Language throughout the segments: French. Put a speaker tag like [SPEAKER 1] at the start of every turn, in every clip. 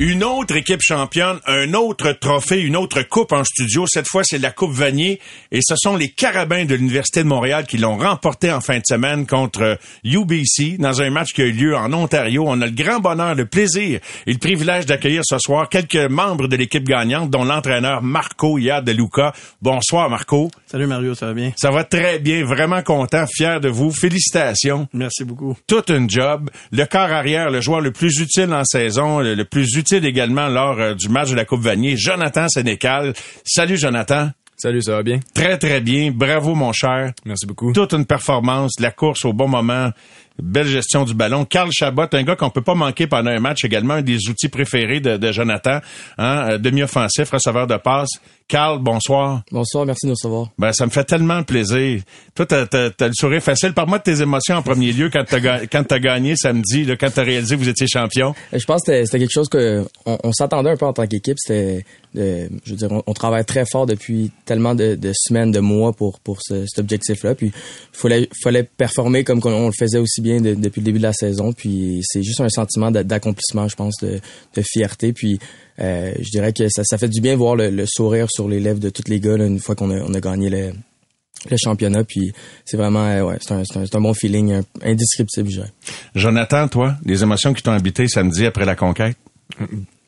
[SPEAKER 1] Une autre équipe championne, un autre trophée, une autre coupe en studio. Cette fois, c'est la Coupe Vanier. Et ce sont les Carabins de l'Université de Montréal qui l'ont remporté en fin de semaine contre UBC dans un match qui a eu lieu en Ontario. On a le grand bonheur, le plaisir et le privilège d'accueillir ce soir quelques membres de l'équipe gagnante, dont l'entraîneur Marco de Luca. Bonsoir, Marco.
[SPEAKER 2] Salut Mario, ça va bien?
[SPEAKER 1] Ça va très bien, vraiment content, fier de vous. Félicitations.
[SPEAKER 2] Merci beaucoup.
[SPEAKER 1] Tout un job. Le quart arrière, le joueur le plus utile en saison, le plus utile également lors euh, du match de la Coupe Vanier, Jonathan Sénécal. Salut Jonathan.
[SPEAKER 3] Salut, ça va bien?
[SPEAKER 1] Très, très bien. Bravo, mon cher.
[SPEAKER 3] Merci beaucoup.
[SPEAKER 1] Toute une performance, la course au bon moment, belle gestion du ballon. Carl Chabot, un gars qu'on peut pas manquer pendant un match, également un des outils préférés de, de Jonathan, hein, euh, demi-offensif, receveur de passe. Carl, bonsoir.
[SPEAKER 4] Bonsoir, merci de nous recevoir.
[SPEAKER 1] Ben, ça me fait tellement plaisir. Toi, t'as, t'as, t'as le sourire facile. Parle-moi de tes émotions en premier lieu quand t'as, quand t'as gagné samedi, là, quand t'as réalisé que vous étiez champion.
[SPEAKER 4] Euh, Je pense que c'était- c'était quelque chose que on, on s'attendait un peu en tant qu'équipe. C'était, de- je veux dire, on, on travaille très fort depuis tellement de, de semaines, de mois pour pour ce- cet objectif-là. Puis fallait fallait performer comme on, on le faisait aussi bien de- depuis le début de la saison. Puis c'est juste un sentiment d'a- d'accomplissement, je pense, de, de fierté. Puis euh, je dirais que ça, ça fait du bien de voir le, le sourire sur les lèvres de tous les gars là, une fois qu'on a, on a gagné le le championnat puis c'est vraiment euh, ouais c'est un, c'est un, c'est un bon feeling un- indescriptible je dirais.
[SPEAKER 1] Jonathan, toi, les émotions qui t'ont habité samedi après la conquête?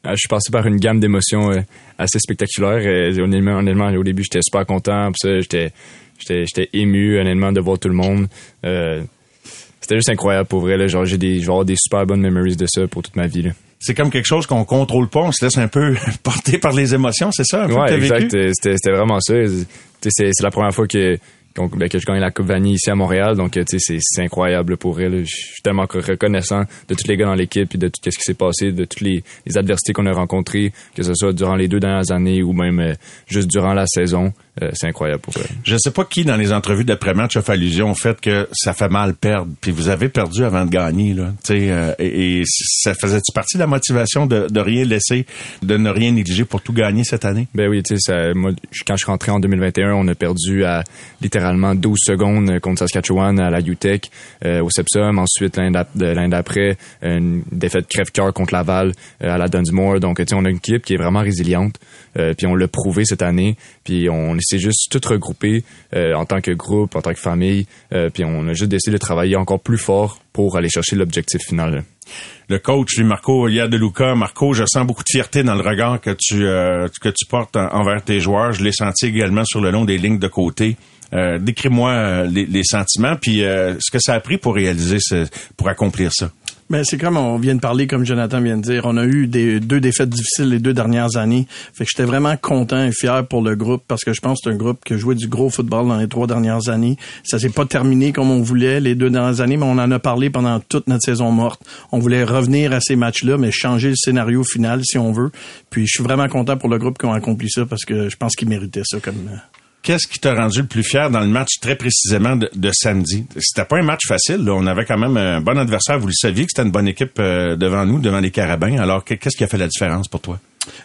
[SPEAKER 3] Ah, Je suis passé par une gamme d'émotions euh, assez spectaculaire. Euh, honnêtement, honnêtement, au début, j'étais super content. Puis ça, j'étais, j'étais, j'étais ému, honnêtement, de voir tout le monde. Euh, c'était juste incroyable pour vrai. Là. Genre, j'ai des, avoir des super bonnes memories de ça pour toute ma vie. Là.
[SPEAKER 1] C'est comme quelque chose qu'on contrôle pas, on se laisse un peu porter par les émotions, c'est ça t'as
[SPEAKER 3] exact. Euh, C'était, c'était vraiment ça. C'est, c'est la première fois que, qu'on- ben, que je gagne la Coupe Vanille ici à Montréal. Donc, euh, tu sais, c'est, c'est incroyable pour elle. Je suis tellement reconnaissant de tous les gars dans l'équipe et de tout ce qui s'est passé, de toutes les, les adversités qu'on a rencontrées, que ce soit durant les deux dernières années ou même euh, juste durant la saison. Euh, c'est incroyable pour elle.
[SPEAKER 1] Je sais pas qui dans les entrevues d'après-match a fait allusion au fait que ça fait mal perdre, puis vous avez perdu avant de gagner là. Euh, et, et ça faisait-tu partie de la motivation de, de rien laisser, de ne rien négliger pour tout gagner cette année?
[SPEAKER 3] Ben oui, tu sais, quand je suis rentré en 2021, on a perdu à littéralement 12 secondes contre Saskatchewan à la UTEC, euh, au Sepsum. Ensuite, l'année d'après, une défaite crève-cœur contre Laval euh, à la Dunsmore. Donc, tu sais, on a une équipe qui est vraiment résiliente. Euh, puis on l'a prouvé cette année. Puis on s'est juste tout regroupé euh, en tant que groupe, en tant que famille. Euh, puis on a juste décidé de travailler encore plus fort pour aller chercher l'objectif final.
[SPEAKER 1] Le coach, lui, Marco Luca. Marco, je sens beaucoup de fierté dans le regard que tu euh, que tu portes en- envers tes joueurs. Je l'ai senti également sur le long des lignes de côté. Euh, Décris-moi euh, les, sentiments, puis ce que ça a pris pour réaliser, ce, pour accomplir ça.
[SPEAKER 2] Ben, c'est comme on vient de parler, comme Jonathan vient de dire. On a eu des, deux défaites difficiles les deux dernières années. Fait que j'étais vraiment content et fier pour le groupe parce que je pense que c'est un groupe qui a joué du gros football dans les trois dernières années. Ça s'est pas terminé comme on voulait les deux dernières années, mais on en a parlé pendant toute notre saison morte. On voulait revenir à ces matchs-là, mais changer le scénario final si on veut. Puis je suis vraiment content pour le groupe qui ont accompli ça parce que je pense qu'ils méritaient ça comme.
[SPEAKER 1] Qu'est-ce qui t'a rendu le plus fier dans le match très précisément de, samedi? C'était pas un match facile. Là. On avait quand même un bon adversaire. Vous le saviez que c'était une bonne équipe euh, devant nous, devant les Carabins. Alors, que- qu'est-ce qui a fait la différence pour toi?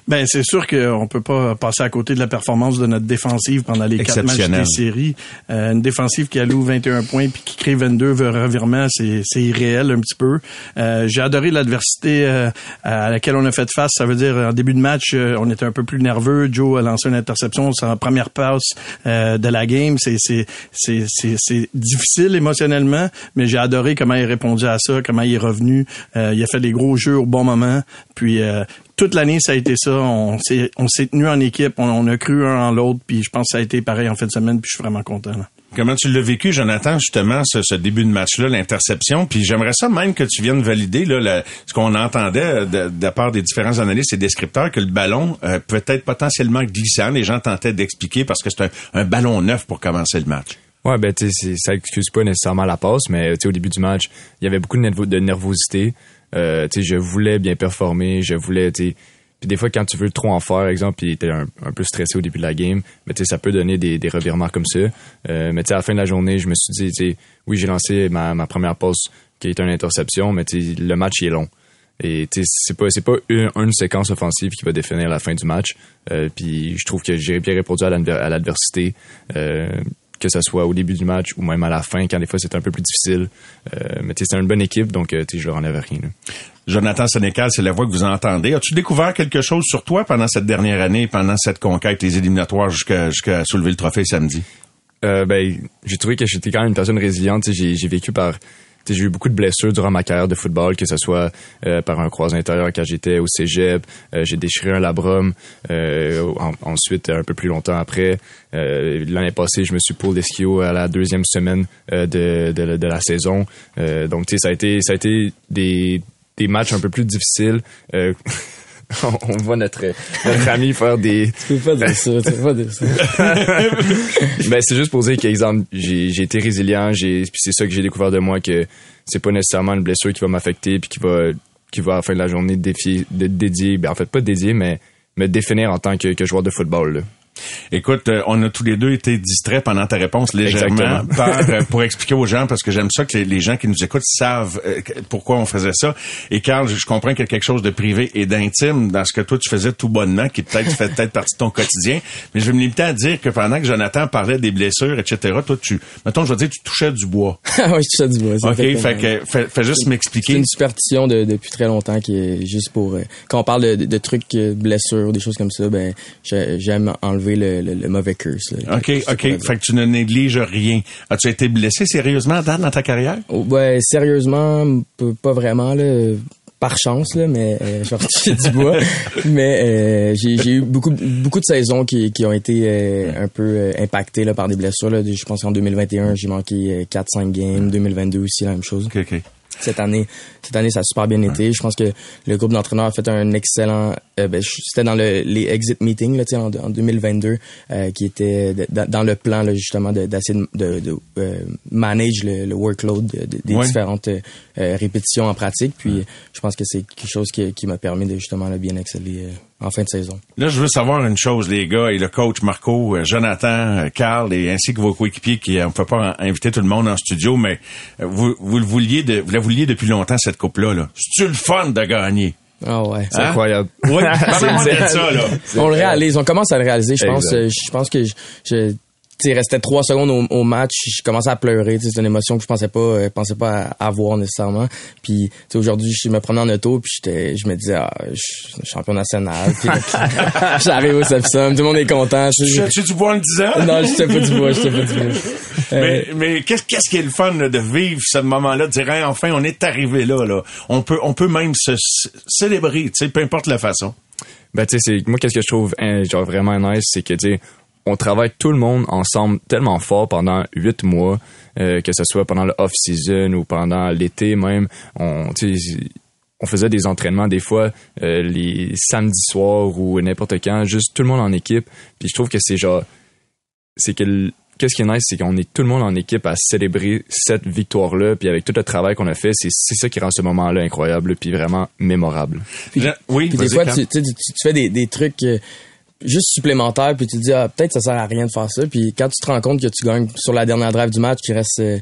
[SPEAKER 2] Ben c'est sûr qu'on peut pas passer à côté de la performance de notre défensive pendant les quatre matchs des séries. Euh, une défensive qui alloue 21 points puis qui crée 22 revirements, c'est c'est irréel un petit peu. Euh, J'ai adoré l'adversité euh, à laquelle on a fait face. Ça veut dire en début de match, euh, on était un peu plus nerveux. Joe a lancé une interception sur la première passe euh, de la game. C'est c'est c'est c'est c'est difficile émotionnellement, mais j'ai adoré comment il a répondu à ça, comment il est revenu. Euh, il a fait des gros jeux au bon moment. Puis euh, toute l'année, ça a été ça. On s'est, on s'est tenu en équipe, on, on a cru un en l'autre, puis je pense que ça a été pareil en fin de semaine, puis je suis vraiment content. là.
[SPEAKER 1] Comment tu l'as vécu, Jonathan, justement, ce, ce début de match-là, l'interception? Puis j'aimerais ça même que tu viennes valider là, la- ce qu'on entendait de, de la part des différents analystes et descripteurs, que le ballon euh, peut être potentiellement glissant. Les gens tentaient d'expliquer parce que c'est un, un ballon neuf pour commencer le match.
[SPEAKER 3] Ouais, ben, tu sais, ça excuse pas nécessairement la passe, mais tu sais, au début du match, il y avait beaucoup de, nervo- de nervosité. Euh, tu je voulais bien performer, je voulais, tu puis des fois, quand tu veux trop en faire, exemple, puis t'es un, un peu stressé au début de la game, mais tu ça peut donner des, des revirements comme ça. Euh, mais tu à la fin de la journée, je me suis dit, tu oui, j'ai lancé ma, ma première passe qui est une interception, mais tu le match il est long. Et c'est pas pas une, une, séquence offensive qui va définir la fin du match. Euh, puis je trouve que j'ai bien répondu à l'adversité, que ce soit au début du match ou même à la fin, quand des fois c'est un peu plus difficile. Euh, mais c'est une bonne équipe, donc je leur enlève rien.
[SPEAKER 1] Jonathan Sénécal, c'est la voix que vous entendez. As-tu découvert quelque chose sur toi pendant cette dernière année, pendant cette conquête, les éliminatoires jusqu'à jusqu'à soulever le trophée samedi?
[SPEAKER 3] Euh, ben, j'ai trouvé que j'étais quand même une personne résiliente. J'ai vécu par j'ai eu beaucoup de blessures durant ma carrière de football, que ce soit euh, par un croisé intérieur quand j'étais au cégep, euh, j'ai déchiré un labrum, euh, ensuite un peu plus longtemps après. L'année passée, je me suis pour l'esquio à la deuxième semaine de, de, de, la saison. donc, tu sais, ça a été ça a été des, des matchs un peu plus difficiles. on voit notre, notre ami faire des.
[SPEAKER 4] Tu peux pas dire ça, tu peux pas dire ça.
[SPEAKER 3] ben, c'est juste pour dire qu'exemple, j'ai, j'ai été résilient, j'ai, puis c'est ça que j'ai découvert de moi que c'est pas nécessairement une blessure qui va m'affecter puis qui va, qui va à la fin de la journée défier, de, dédier, ben, en fait, pas dédier, mais me définir en tant que, que joueur de football, là.
[SPEAKER 1] Écoute, euh, on a tous les deux été distraits pendant ta réponse légèrement euh, pour expliquer aux gens parce que j'aime ça que les, gens qui nous écoutent savent euh, pourquoi on faisait ça. Et Carl, je, comprends qu'il y a quelque chose de privé et d'intime dans ce que toi tu faisais tout bonnement, qui peut-être fait peut-être partie de ton quotidien. Mais je vais me limiter à dire que pendant que Jonathan parlait des blessures, etc., toi tu, mettons, je veux dire, tu touchais du bois.
[SPEAKER 4] oui, je touchais du bois.
[SPEAKER 1] Ok, fait que fais, juste m'expliquer.
[SPEAKER 4] C'est une superstition depuis très longtemps qui est juste pour quand on parle de, de, trucs blessures, des choses comme ça, ben j'aime enlever le, mauvais curse.
[SPEAKER 1] OK, OK. Fait que tu ne négliges rien. As-tu été blessé sérieusement, Dan, dans ta carrière?
[SPEAKER 4] Oh, ben, sérieusement, pas vraiment, là par chance là mais euh, du bois mais euh, j'ai eu beaucoup beaucoup de saisons qui, qui ont été euh, un peu impactées là par des blessures là je pense qu'en 2021 j'ai manqué 4 5 games 2022 aussi la même chose
[SPEAKER 1] OK OK
[SPEAKER 4] cette année. Cette année ça a super bien été. Je pense que le groupe d'entraîneurs a fait un excellent euh, ben, c'était dans le, les exit meetings là, en, en 2022 euh, qui était dans le plan là, justement d'essayer de, de, de euh, manage le, le workload des différentes répétitions en pratique. Puis je pense que c'est quelque chose qui, qui m'a permis de justement là, bien exceller en fin de saison.
[SPEAKER 1] Là, je veux savoir une chose, les gars, et le coach Marco, Jonathan, Carl, et ainsi que vos coéquipiers, qui on ne peut pas inviter tout le monde en studio, mais vous, vous le vouliez, de, vous la vouliez depuis longtemps cette coupe là. -là. C'est-tu le fun de gagner?
[SPEAKER 4] Ah ouais.
[SPEAKER 3] C'est incroyable.
[SPEAKER 1] Oui, c'est ça, là.
[SPEAKER 4] On le réalise, on commence à le réaliser. Je pense, je pense que je, il restait trois secondes au, match, je commençais à pleurer. C'est une émotion que je pensais pas, euh, pensais pas avoir nécessairement. Puis aujourd'hui, je me prenais en auto, puis j'étais, je me disais, ah, je suis champion national. j'arrive au Sepsum, tout le monde est content.
[SPEAKER 1] Je, tu du bois en le disant?
[SPEAKER 4] Non, je sais pas du bois, je sais pas du bois.
[SPEAKER 1] mais, mais qu'est-ce, qu'est-ce qui est le fun de vivre ce moment-là, de dire, enfin, on est arrivé là, là. On peut, on peut même se célébrer, tu sais, peu importe la façon.
[SPEAKER 3] Ben, tu sais, c'est, moi, qu'est-ce que je trouve, hein, genre, vraiment nice, c'est que, tu sais, on travaille tout le monde ensemble tellement fort pendant huit mois, euh, que ce soit pendant le off-season ou pendant l'été même. On, on faisait des entraînements des fois euh, les samedis soirs ou n'importe quand, juste tout le monde en équipe. Puis je trouve que c'est genre, c'est que qu'est-ce qui est nice, c'est qu'on est tout le monde en équipe à célébrer cette victoire-là, puis avec tout le travail qu'on a fait, c'est ça qui rend ce moment-là incroyable, puis vraiment mémorable.
[SPEAKER 4] oui, puis des fois, tu, tu, fais des, des trucs. Juste supplémentaire puis tu te dis ah, peut-être ça sert à rien de faire ça. Puis quand tu te rends compte que tu gagnes sur la dernière drive du match qui reste euh,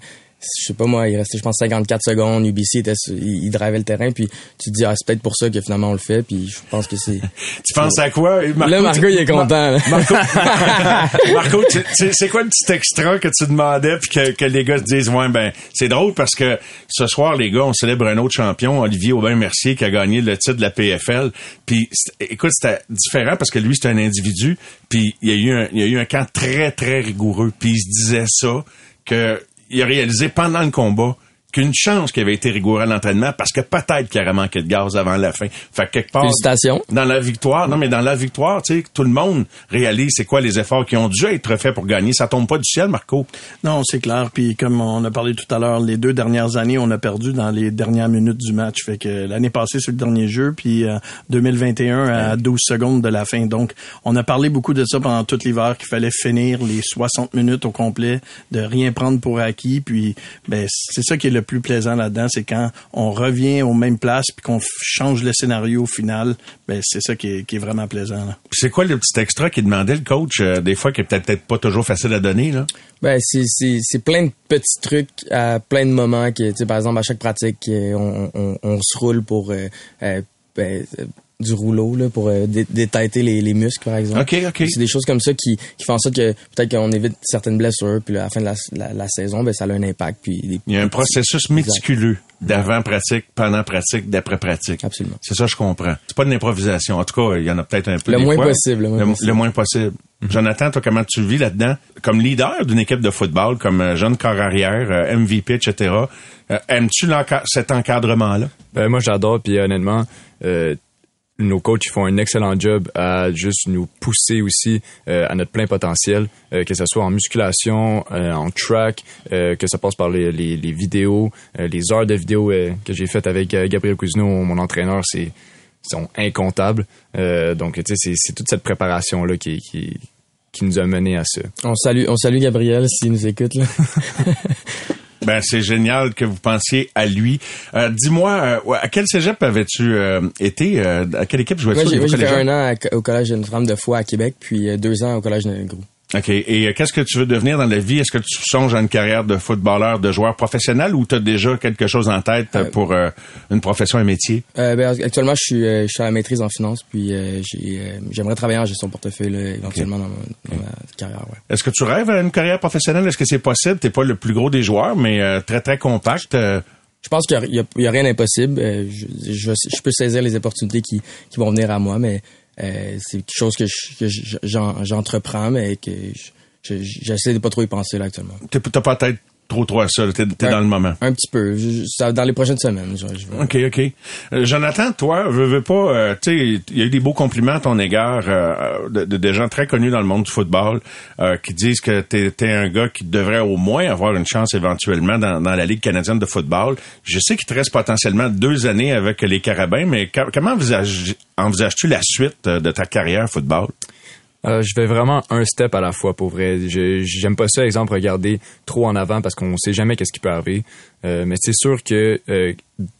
[SPEAKER 4] je sais pas moi, il restait je pense 54 secondes, UBC était il, il drivait le terrain puis tu te dis ah c'est peut-être pour ça que finalement on le fait puis je pense que c'est
[SPEAKER 1] Tu penses à quoi?
[SPEAKER 4] Marco, Là Marco il est content.
[SPEAKER 1] Marco, Marco c'est quoi le petit extra que tu demandais puis que, que les gars te disent ouais ben c'est drôle parce que ce soir les gars on célèbre un autre champion Olivier Aubin Mercier qui a gagné le titre de la PFL puis écoute c'était différent parce que lui c'est un individu puis il y a eu un il y a eu un camp très très rigoureux puis il se disait ça que il a réalisé pendant le combat qu'une chance qu'il avait été rigoureux à l'entraînement parce que peut-être qu'il aurait manqué de gaz avant la fin. Fait quelque part.
[SPEAKER 4] Félicitations.
[SPEAKER 1] Dans la victoire, non, mais dans la victoire, tu sais, tout le monde réalise c'est quoi les efforts qui ont dû être faits pour gagner. Ça tombe pas du ciel, Marco.
[SPEAKER 2] Non, c'est clair. Puis comme on a parlé tout à l'heure, les deux dernières années, on a perdu dans les dernières minutes du match. Fait que l'année passée, sur le dernier jeu, puis 2021 euh, à 12 secondes de la fin. Donc, on a parlé beaucoup de ça pendant tout l'hiver, qu'il fallait finir les 60 minutes au complet, de rien prendre pour acquis. Puis, ben, c'est ça qui est le le plus plaisant là-dedans, c'est quand on revient aux mêmes places puis qu'on change le scénario au final. Ben c'est ça qui est, qui est vraiment plaisant. Là.
[SPEAKER 1] C'est quoi le petit extra qu'il demandait le coach, euh, des fois, qui est peut-être peut-être pas toujours facile à donner, là?
[SPEAKER 4] Ben c'est c'est c'est plein de petits trucs à plein de moments que par exemple à chaque pratique on, on, on se roule pour euh, euh, ben, du rouleau là pour euh, dé- détêter les, les muscles par exemple.
[SPEAKER 1] OK, OK.
[SPEAKER 4] C'est des choses comme ça qui qui font en sorte que peut-être qu'on évite certaines blessures puis à la fin de la, la, la saison ben ça a un impact puis des-
[SPEAKER 1] Il y a un processus méticuleux d'avant-pratique, pendant-pratique, d'après-pratique.
[SPEAKER 4] Absolument.
[SPEAKER 1] C'est ça, je comprends. C'est pas de l'improvisation. En tout cas, il y en a peut-être un peu.
[SPEAKER 4] Le
[SPEAKER 1] des
[SPEAKER 4] moins
[SPEAKER 1] fois.
[SPEAKER 4] possible, le moins possible.
[SPEAKER 1] le moins possible. Jonathan, toi, comment tu le vis là-dedans? Comme leader d'une équipe de football, comme euh, jeune corps arrière, euh, MVP, etc., euh, aimes-tu cet encadrement-là?
[SPEAKER 3] Ben, moi, j'adore, puis honnêtement, euh, nos coachs font un excellent job à juste nous pousser aussi euh, à notre plein potentiel, euh, que ce soit en musculation, euh, en track, euh, que ça passe par les, les, les vidéos, euh, les heures de vidéos euh, que j'ai faites avec euh, Gabriel Cousineau, mon entraîneur, c'est sont incomptables. Euh, donc, tu sais, c'est- toute cette préparation là qui, qui qui nous a mené à ça.
[SPEAKER 4] on salue on salue Gabriel s'il nous écoute là.
[SPEAKER 1] Ben, c'est génial que vous pensiez à lui. Euh, Dis-moi, euh, à quel cégep avais-tu euh, été? euh, à quelle équipe jouais-tu
[SPEAKER 4] Moi j'ai fait un an à- au collège Notre-Dame de Foix à Québec puis euh, deux ans au collège de Gros.
[SPEAKER 1] OK. Et euh, qu'est-ce que tu veux devenir dans la vie? Est-ce que tu songes à une carrière de footballeur, de joueur professionnel ou tu as déjà quelque chose en tête euh, pour euh, une profession, un métier?
[SPEAKER 4] Euh, ben, actuellement, je suis, euh, je suis à la maîtrise en finance, puis euh, j'ai, euh, j'aimerais travailler en gestion de portefeuille là, éventuellement dans, ma, dans ma carrière. Ouais.
[SPEAKER 1] Est-ce que tu rêves à une carrière professionnelle? Est-ce que c'est possible? T'es pas le plus gros des joueurs, mais euh, très, très compact. euh,
[SPEAKER 4] Je pense qu'il y a, rien d'impossible. Euh, je, je, je peux saisir les opportunités qui, qui vont venir à moi, mais euh, c'est quelque chose que, je- que je- j'en- j'entreprends, mais que je- je- j'essaie de pas trop y penser là actuellement.
[SPEAKER 1] T'as trop trop à ça. T'es dans le moment.
[SPEAKER 4] Un petit peu. Je- je- ça, dans les prochaines semaines. Je,
[SPEAKER 1] OK, OK. Euh, Jonathan, toi, veux, veux pas, euh, tu sais, il y a eu des beaux compliments à ton égard euh, de, de- de gens très connus dans le monde du football qui disent que t'es es un gars qui devrait au moins avoir une chance éventuellement dans, dans la Ligue canadienne de football. Je sais qu'il te reste potentiellement deux années avec les Carabins, mais ca- comment envisage- envisages-tu la suite de ta carrière football?
[SPEAKER 3] Euh, je vais vraiment un step à la fois pour vrai. J'aime pas ça, exemple, regarder trop en avant parce qu'on sait jamais qu'est-ce qui peut arriver. Euh, mais c'est sûr que euh,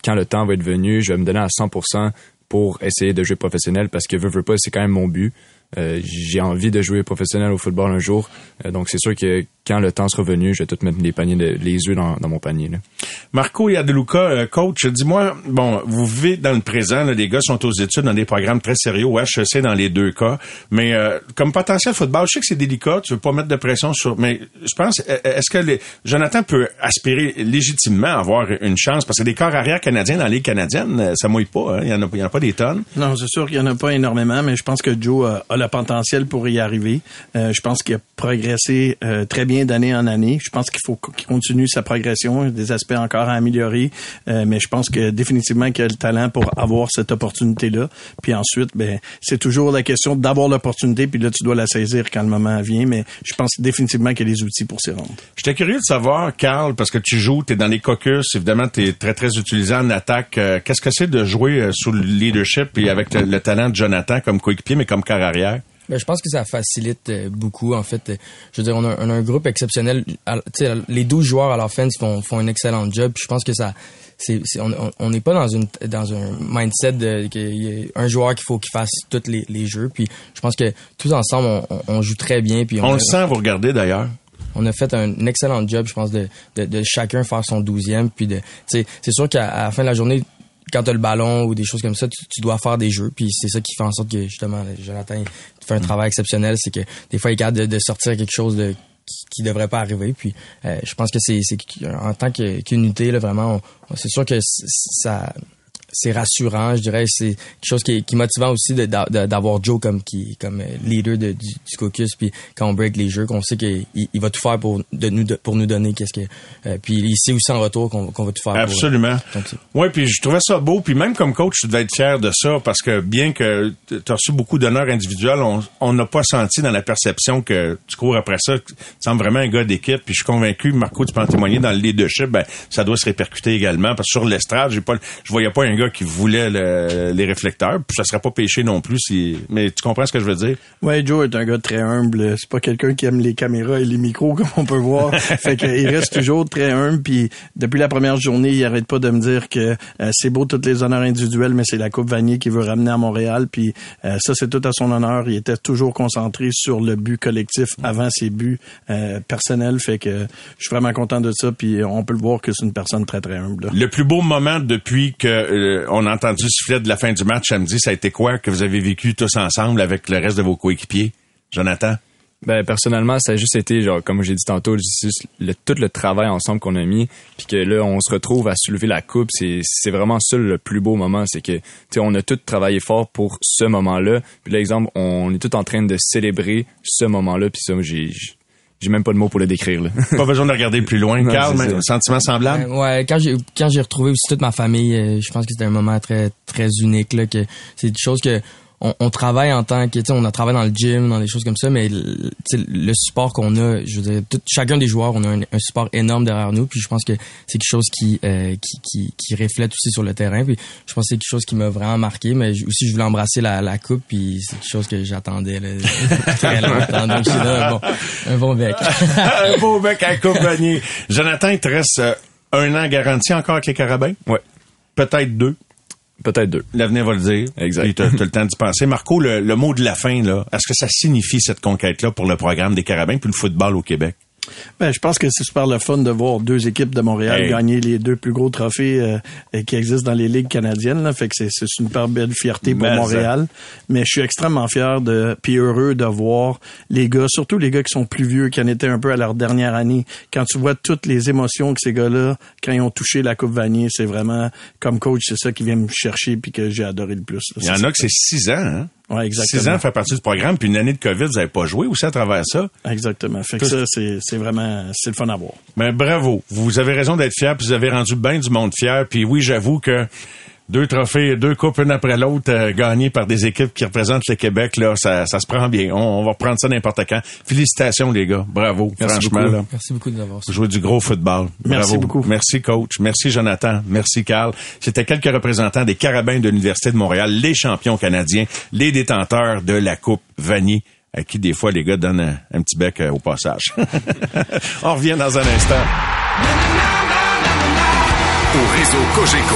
[SPEAKER 3] quand le temps va être venu, je vais me donner à 100% pour essayer de jouer professionnel parce que veux, veux pas, c'est quand même mon but. Euh, J'ai envie de jouer professionnel au football un jour. Euh, donc c'est sûr que quand le temps sera venu, je vais tout mettre les paniers, de- les œufs dans, dans mon panier. Là.
[SPEAKER 1] Marco Yadeluca, euh, coach, dis-moi, bon, vous vivez dans le présent, là, les gars sont aux études dans des programmes très sérieux HEC dans les deux cas, mais euh, comme potentiel football, je sais que c'est délicat, tu veux pas mettre de pression sur, mais je pense, euh, est-ce que les, Jonathan peut aspirer légitimement à avoir une chance, parce que des corps arrière canadiens dans les Ligue canadienne, euh, ça mouille pas, hein, il y en a, il y en a pas des tonnes.
[SPEAKER 2] Non, c'est sûr qu'il y en a pas énormément, mais je pense que Joe a, a le potentiel pour y arriver. Euh, je pense qu'il a progressé euh, très bien d'année en année. Je pense qu'il faut qu'il continue sa progression, des aspects encore à améliorer, euh, mais je pense que définitivement qu'il a le talent pour avoir cette opportunité-là. Puis ensuite, ben c'est toujours la question d'avoir l'opportunité, puis là tu dois la saisir quand le moment vient. Mais je pense définitivement qu'il y a les outils pour s'y rendre.
[SPEAKER 1] J'étais curieux de savoir, Carl, parce que tu joues, tu es dans les caucus, évidemment, tu es très, très utilisé en attaque. Euh, Qu'est-ce que c'est de jouer euh, sous le leadership et avec le, le talent de Jonathan comme coéquipier, mais comme corps
[SPEAKER 4] Ben, je pense que ça facilite euh, beaucoup. En fait, Euh, je veux dire, on a, on a un groupe exceptionnel. À- les 12 joueurs à l'offense font, font un excellent job. Puis je pense que ça, c'est, c'est- on- n'est pas dans une dans un mindset de qu'il y a un joueur qu'il faut qu'il fasse tous les, les jeux. Puis je pense que tous ensemble, on, on- on joue très bien. Puis on,
[SPEAKER 1] le sent, vous regardez d'ailleurs.
[SPEAKER 4] on a fait un excellent job, je pense, de, de, de chacun faire son douzième. Puis de, c'est sûr qu'à la fin de la journée, quand t'as le ballon ou des choses comme ça, tu, tu dois faire des jeux. Puis c'est ça qui fait en sorte que justement, Jonathan fait un travail exceptionnel. C'est que des fois, il est capable de, de sortir quelque chose de qui, qui devrait pas arriver. Puis euh, je pense que c'est en tant qu'unité là vraiment, c'est sûr que ça c'est rassurant, je dirais. C'est quelque chose qui est, qui est motivant aussi d'avoir Joe comme qui comme euh, leader de, du, du caucus. Puis quand on break les jeux, qu'on sait qu'il il- il va tout faire pour de nous de- pour nous donner qu'est-ce que. euh, puis il sait aussi en retour qu'on va tout faire. pour-
[SPEAKER 1] Absolument.
[SPEAKER 4] donc, c'est-
[SPEAKER 1] Oui, puis je trouvais ça beau. Puis même comme coach, tu devais être fier de ça parce que bien que tu as reçu beaucoup d'honneurs individuels, on- on n'a pas senti dans la perception que tu cours après ça. Tu sembles vraiment un gars d'équipe. Puis je suis convaincu, Marco, tu peux en témoigner, dans le leadership, ben, ça doit se répercuter également. Parce que sur l'estrade, j'ai pas, je voyais pas un gars gars qui voulaient le- les réflecteurs. Puis ça serait pas péché non plus si. Mais tu comprends ce que je veux dire?
[SPEAKER 2] Ouais, Joe est un gars très humble. C'est pas quelqu'un qui aime les caméras et les micros comme on peut voir. fait qu'il reste toujours très humble. Puis depuis la première journée, il arrête pas de me dire que euh, c'est beau toutes les honneurs individuels, mais c'est la Coupe Vanier qu'il veut ramener à Montréal. Puis euh, ça, c'est tout à son honneur. Il était toujours concentré sur le but collectif avant ses buts euh, personnels. Fait que je suis vraiment content de ça. Puis on peut le voir que c'est une personne très très humble. là.
[SPEAKER 1] Le plus beau moment depuis que euh, on a entendu siffler de la fin du match samedi, ça a été quoi que vous avez vécu tous ensemble avec le reste de vos coéquipiers? Jonathan?
[SPEAKER 3] Ben personnellement, ça a juste été genre comme j'ai dit tantôt, juste le, tout le travail ensemble qu'on a mis, puis que là on se retrouve à soulever la coupe, c'est vraiment ça le plus beau moment, c'est que tu sais on a tout travaillé fort pour ce moment-là. Puis là exemple, on est tout en train de célébrer ce moment-là, puis ça j'ai même pas de mots pour le décrire là.
[SPEAKER 1] Pas besoin de regarder plus loin. Carl,
[SPEAKER 3] ça.
[SPEAKER 1] sentiment semblable?
[SPEAKER 4] Ouais, ouais, quand j'ai quand j'ai retrouvé aussi toute ma famille, euh, je pense que c'était un moment très très unique là que c'est des choses que on, on travaille en tant que tu sais on a travaillé dans le gym, dans des choses comme ça mais le, le support qu'on a, je veux dire tout, chacun des joueurs, on a un, un support énorme derrière nous puis je pense que c'est quelque chose qui, euh, qui qui qui reflète aussi sur le terrain puis je pense que c'est quelque chose qui m'a vraiment marqué mais j- aussi je voulais embrasser la, la coupe puis c'est quelque chose que j'attendais là, très longtemps donc c'est là un bon un bon bec.
[SPEAKER 1] un beau bec à coupe Vanier. Jonathan, il te reste euh, un an garanti encore avec les Carabins?
[SPEAKER 3] ouais,
[SPEAKER 1] Peut-être deux?
[SPEAKER 3] Peut-être deux.
[SPEAKER 1] L'avenir va le dire.
[SPEAKER 3] Exact.
[SPEAKER 1] Et t'as t'as le temps d'y penser. Marco, le, le mot de la fin, là, est-ce que ça signifie cette conquête-là pour le programme des Carabins puis le football au Québec?
[SPEAKER 2] Ben, je pense que c'est super le fun de voir deux équipes de Montréal
[SPEAKER 1] Hey.
[SPEAKER 2] gagner les deux plus gros trophées euh, qui existent dans les ligues canadiennes. Là. Fait que c'est, c'est une super belle fierté pour
[SPEAKER 1] Mais
[SPEAKER 2] Montréal. Mais je suis extrêmement fier de puis heureux de voir les gars, surtout les gars qui sont plus vieux, qui en étaient un peu à leur dernière année. Quand tu vois toutes les émotions que ces gars-là, quand ils ont touché la Coupe Vanier, c'est vraiment comme coach, c'est ça qui vient me chercher puis que j'ai adoré le plus. là.
[SPEAKER 1] Il y en
[SPEAKER 2] C'est
[SPEAKER 1] a que c'est six ans, hein?
[SPEAKER 2] Ouais, exactement.
[SPEAKER 1] Six ans fait partie du programme, puis une année de COVID, vous n'avez pas joué aussi à travers ça.
[SPEAKER 2] Exactement. Fait que ça, c'est, c'est vraiment, c'est le fun à voir.
[SPEAKER 1] Mais bravo. Vous avez raison d'être fier, puis vous avez rendu bien du monde fier. Puis oui, j'avoue que deux trophées, deux coupes une après l'autre, euh, gagnés par des équipes qui représentent le Québec, là, ça, ça se prend bien. On, on va reprendre ça n'importe quand. Félicitations, les gars. Bravo.
[SPEAKER 3] Merci
[SPEAKER 1] franchement,
[SPEAKER 3] beaucoup.
[SPEAKER 1] là.
[SPEAKER 4] Merci beaucoup de l'avoir
[SPEAKER 1] Vous jouez du gros football.
[SPEAKER 2] Merci
[SPEAKER 1] Bravo.
[SPEAKER 2] beaucoup.
[SPEAKER 1] Merci, coach. Merci, Jonathan. Merci, Carl. C'était quelques représentants des Carabins de l'Université de Montréal, les champions canadiens, les détenteurs de la Coupe Vanier, à qui, des fois, les gars donnent un, un petit bec euh, au passage. On revient dans un instant.
[SPEAKER 5] Au réseau Cogeco,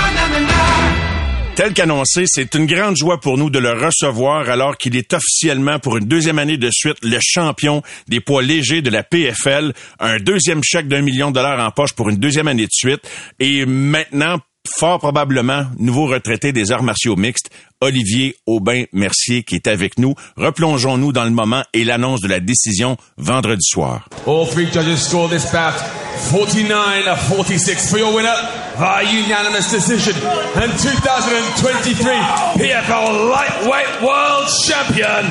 [SPEAKER 1] Tel qu'annoncé, c'est une grande joie pour nous de le recevoir alors qu'il est officiellement pour une deuxième année de suite le champion des poids légers de la PFL, un deuxième chèque d'un million de dollars en poche pour une deuxième année de suite. Et maintenant fort probablement nouveau retraité des arts martiaux mixtes, Olivier Aubin-Mercier qui est avec nous. Replongeons-nous dans le moment et l'annonce de la décision vendredi soir.
[SPEAKER 6] All three judges scored this bout 49 to 46 for your winner via unanimous decision and 2023 PFL Lightweight World Champion,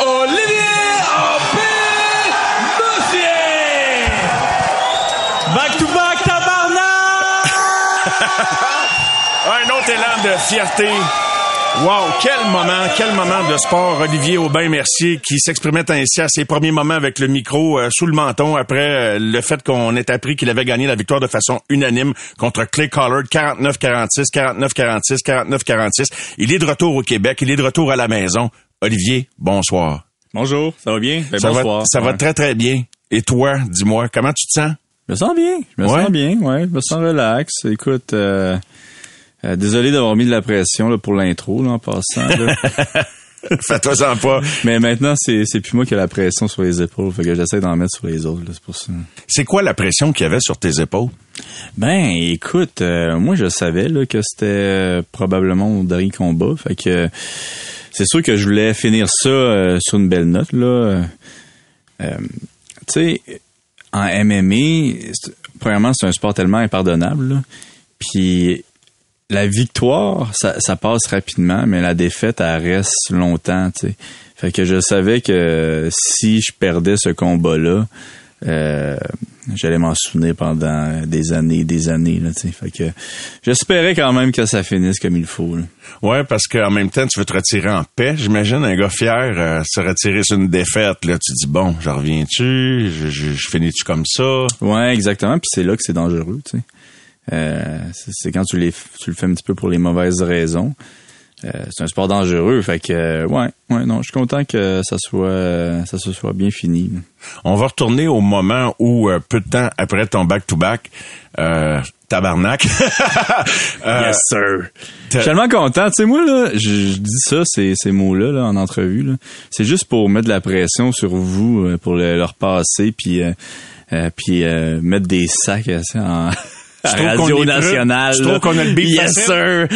[SPEAKER 6] Olivier Aubin-Mercier.
[SPEAKER 1] De fierté. Wow, quel moment, quel moment de sport. Olivier Aubin-Mercier qui s'exprimait ainsi à ses premiers moments avec le micro euh, sous le menton après euh, le fait qu'on ait appris qu'il avait gagné la victoire de façon unanime contre Clay Collard 49-46, 49-46, 49-46. Il est de retour au Québec, il est de retour à la maison. Olivier, bonsoir.
[SPEAKER 7] Bonjour, ça va bien? Ben,
[SPEAKER 1] ça
[SPEAKER 7] bonsoir.
[SPEAKER 1] va, ça va très très bien. Et toi, dis-moi, comment tu te sens?
[SPEAKER 7] Je me sens bien, je me
[SPEAKER 1] Ouais?
[SPEAKER 7] sens bien, ouais, je me sens relax. Écoute, euh, euh, désolé d'avoir mis de la pression là, pour l'intro là, en passant. là.
[SPEAKER 1] Fais-toi-en pas.
[SPEAKER 7] Mais maintenant, c'est c'est plus moi qui ai la pression sur les épaules, fait que j'essaie d'en mettre sur les autres, là, c'est pour ça.
[SPEAKER 1] C'est quoi la pression qu'il y avait sur tes épaules?
[SPEAKER 7] Ben, écoute, euh, moi je savais là, que c'était euh, probablement mon dernier combat, fait que euh, c'est sûr que je voulais finir ça euh, sur une belle note là. Euh, tu sais, en MMA, c'est- premièrement c'est un sport tellement impardonnable, là. puis la victoire ça, ça passe rapidement, mais la défaite elle reste longtemps. Fait que je savais que si je perdais ce combat là. Euh, j'allais m'en souvenir pendant des années, des années. Là, fait que j'espérais quand même que ça finisse comme il faut. Là.
[SPEAKER 1] Ouais, parce qu'en même temps, tu veux te retirer en paix. J'imagine un gars fier euh, se retirer sur une défaite. Là, tu dis bon, je reviens-tu, je, je, je finis-tu comme ça?
[SPEAKER 7] Ouais, exactement. Puis c'est là que c'est dangereux. Tu sais. Euh, c'est quand tu, les, tu le fais un petit peu pour les mauvaises raisons. Euh, c'est un sport dangereux. Fait que euh, ouais, ouais, non, je suis content que ça soit euh, ça se soit bien fini.
[SPEAKER 1] On va retourner au moment où, euh, peu de temps après ton back-to-back, euh, tabarnak. Euh,
[SPEAKER 7] sir. Je suis tellement content. Tu sais, moi, là, je, je dis ça, ces, ces mots-là, là, en entrevue, là. C'est juste pour mettre de la pression sur vous, euh, pour le, leur passer, puis, euh, euh, puis euh, mettre des sacs euh, en... à
[SPEAKER 1] trouves qu'on
[SPEAKER 7] Radio Nationale.
[SPEAKER 1] A le beat
[SPEAKER 7] Yes,
[SPEAKER 1] facile?
[SPEAKER 7] sir.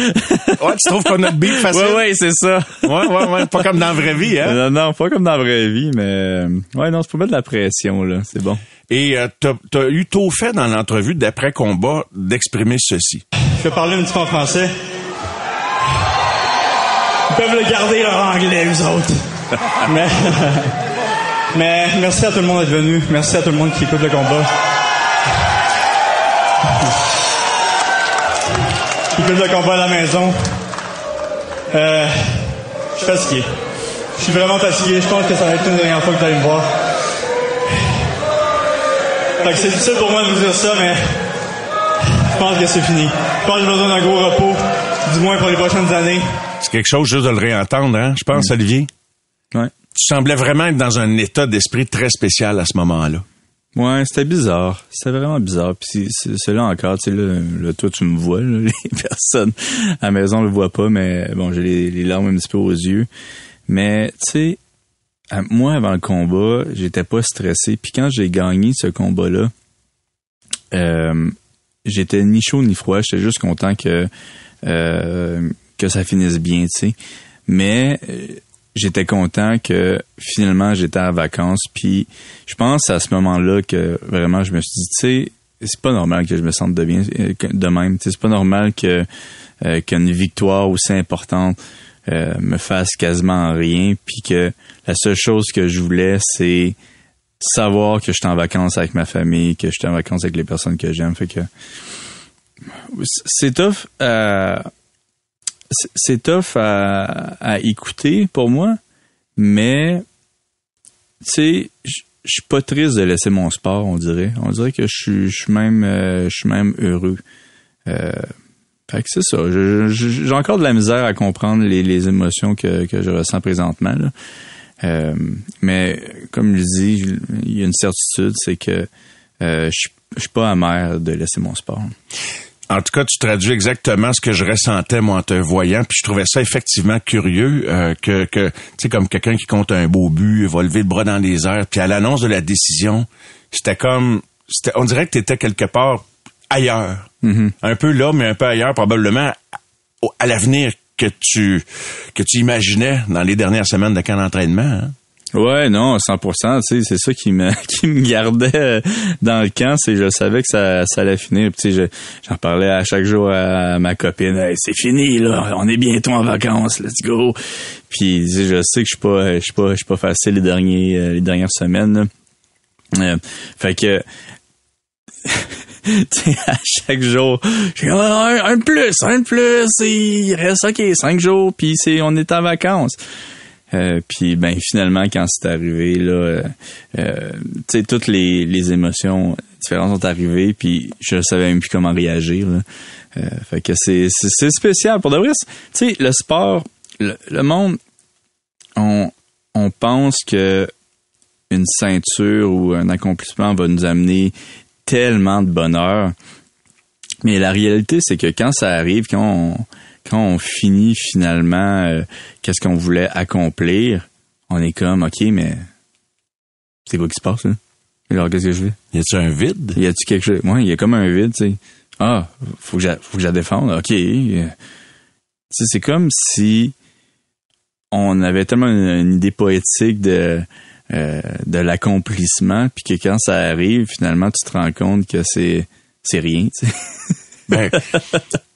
[SPEAKER 1] ouais, tu trouves qu'on a le beat facile?
[SPEAKER 7] ouais, ouais, c'est ça.
[SPEAKER 1] ouais, ouais, ouais, pas comme dans la vraie vie, hein?
[SPEAKER 7] Non, non, pas comme dans la vraie vie, mais... Ouais, non, c'est pour mettre de la pression, là. C'est bon.
[SPEAKER 1] Et euh, t'as as eu tôt fait dans l'entrevue d'après-combat d'exprimer ceci.
[SPEAKER 8] Je vais parler un petit peu en français. Ils peuvent le garder leur anglais, eux autres. Mais, mais merci à tout le monde d'être venu. Merci à tout le monde qui écoute le combat. Écoute le combat à la maison. Euh, je suis fatigué. Je suis vraiment fatigué. Je pense que ça va être une dernière fois que vous allez me voir. Fait que c'est difficile pour moi de vous dire ça, mais je pense que c'est fini. Je pense que j'ai besoin d'un gros repos, du moins pour les prochaines années.
[SPEAKER 1] C'est quelque chose juste de le réentendre, hein? Je pense, Olivier?
[SPEAKER 7] Ouais.
[SPEAKER 1] Tu semblais vraiment être dans un état d'esprit très spécial à ce moment-là.
[SPEAKER 7] Ouais, c'était bizarre. C'était vraiment bizarre. Puis c'est là encore, tu sais, là, là, toi, tu me vois, là, les personnes à la maison le voient pas, mais bon, j'ai les, larmes un petit peu aux yeux. Mais, tu sais, moi, avant le combat, j'étais pas stressé. Puis quand j'ai gagné ce combat-là, euh, j'étais ni chaud ni froid. J'étais juste content que, euh, que ça finisse bien, tu sais. Mais euh, j'étais content que finalement j'étais en vacances. Puis je pense à ce moment-là que vraiment je me suis dit, tu sais, c'est pas normal que je me sente de bien euh, de même. C'est pas normal que euh, qu'une victoire aussi importante euh, me fasse quasiment rien. Puis que la seule chose que je voulais, c'est savoir que j'étais en vacances avec ma famille, que j'étais en vacances avec les personnes que j'aime. Fait que c'est tough. euh, c'est- tough à, écouter pour moi, mais tu sais, je suis pas triste de laisser mon sport, on dirait. On dirait que je suis, même, euh, même heureux. Euh, fait que c'est ça. J'ai encore de la misère à comprendre les, émotions que, que je ressens présentement. Euh, mais comme je dis, il y a une certitude, c'est que je suis pas amer de laisser mon sport.
[SPEAKER 1] En tout cas, tu traduis exactement ce que je ressentais, moi, en te voyant, puis je trouvais ça effectivement curieux euh, que, que tu sais, comme quelqu'un qui compte un beau but, va lever le bras dans les airs, puis à l'annonce de la décision, c'était comme, c'était, on dirait que tu étais quelque part ailleurs. Un peu là, mais un peu ailleurs, probablement à l'avenir que tu que tu imaginais dans les dernières semaines de camp d'entraînement. hein.
[SPEAKER 7] Ouais, non, 100%, tu sais, c'est ça qui me qui me gardait euh, dans le camp, c'est je savais que ça, ça allait finir. Tu sais, je- j'en parlais à chaque jour à ma copine, Hey, c'est fini là, on est bientôt en vacances, let's go. Puis je sais que je suis pas je suis pas je suis pas facile les derniers euh, les dernières semaines. Euh, fait que à chaque jour, j'ai Ah, un, un plus, un plus, il reste ok cinq jours, puis c'est on est en vacances. Euh, puis ben finalement quand c'est arrivé là, euh, euh, tu sais toutes les, les émotions différentes sont arrivées, puis je savais même plus comment réagir. Là. Fait que c'est c'est spécial pour de vrai. Tu sais le sport, le, le monde, on on pense que une ceinture ou un accomplissement va nous amener tellement de bonheur. Mais la réalité, c'est que quand ça arrive, quand on, quand on finit finalement euh, qu'est-ce qu'on voulait accomplir, on est comme, OK, mais c'est quoi qui se passe, là? Alors, qu'est-ce que je fais?
[SPEAKER 1] Y a-tu un vide?
[SPEAKER 7] Y a-tu quelque chose? Ouais, il y a comme un vide, tu sais. Ah, faut que j'a- faut que je la défende. OK. Euh, c'est comme si on avait tellement une, une idée poétique de, euh, de l'accomplissement, puis que quand ça arrive, finalement, tu te rends compte que c'est, c'est rien, tu sais.
[SPEAKER 1] Ben,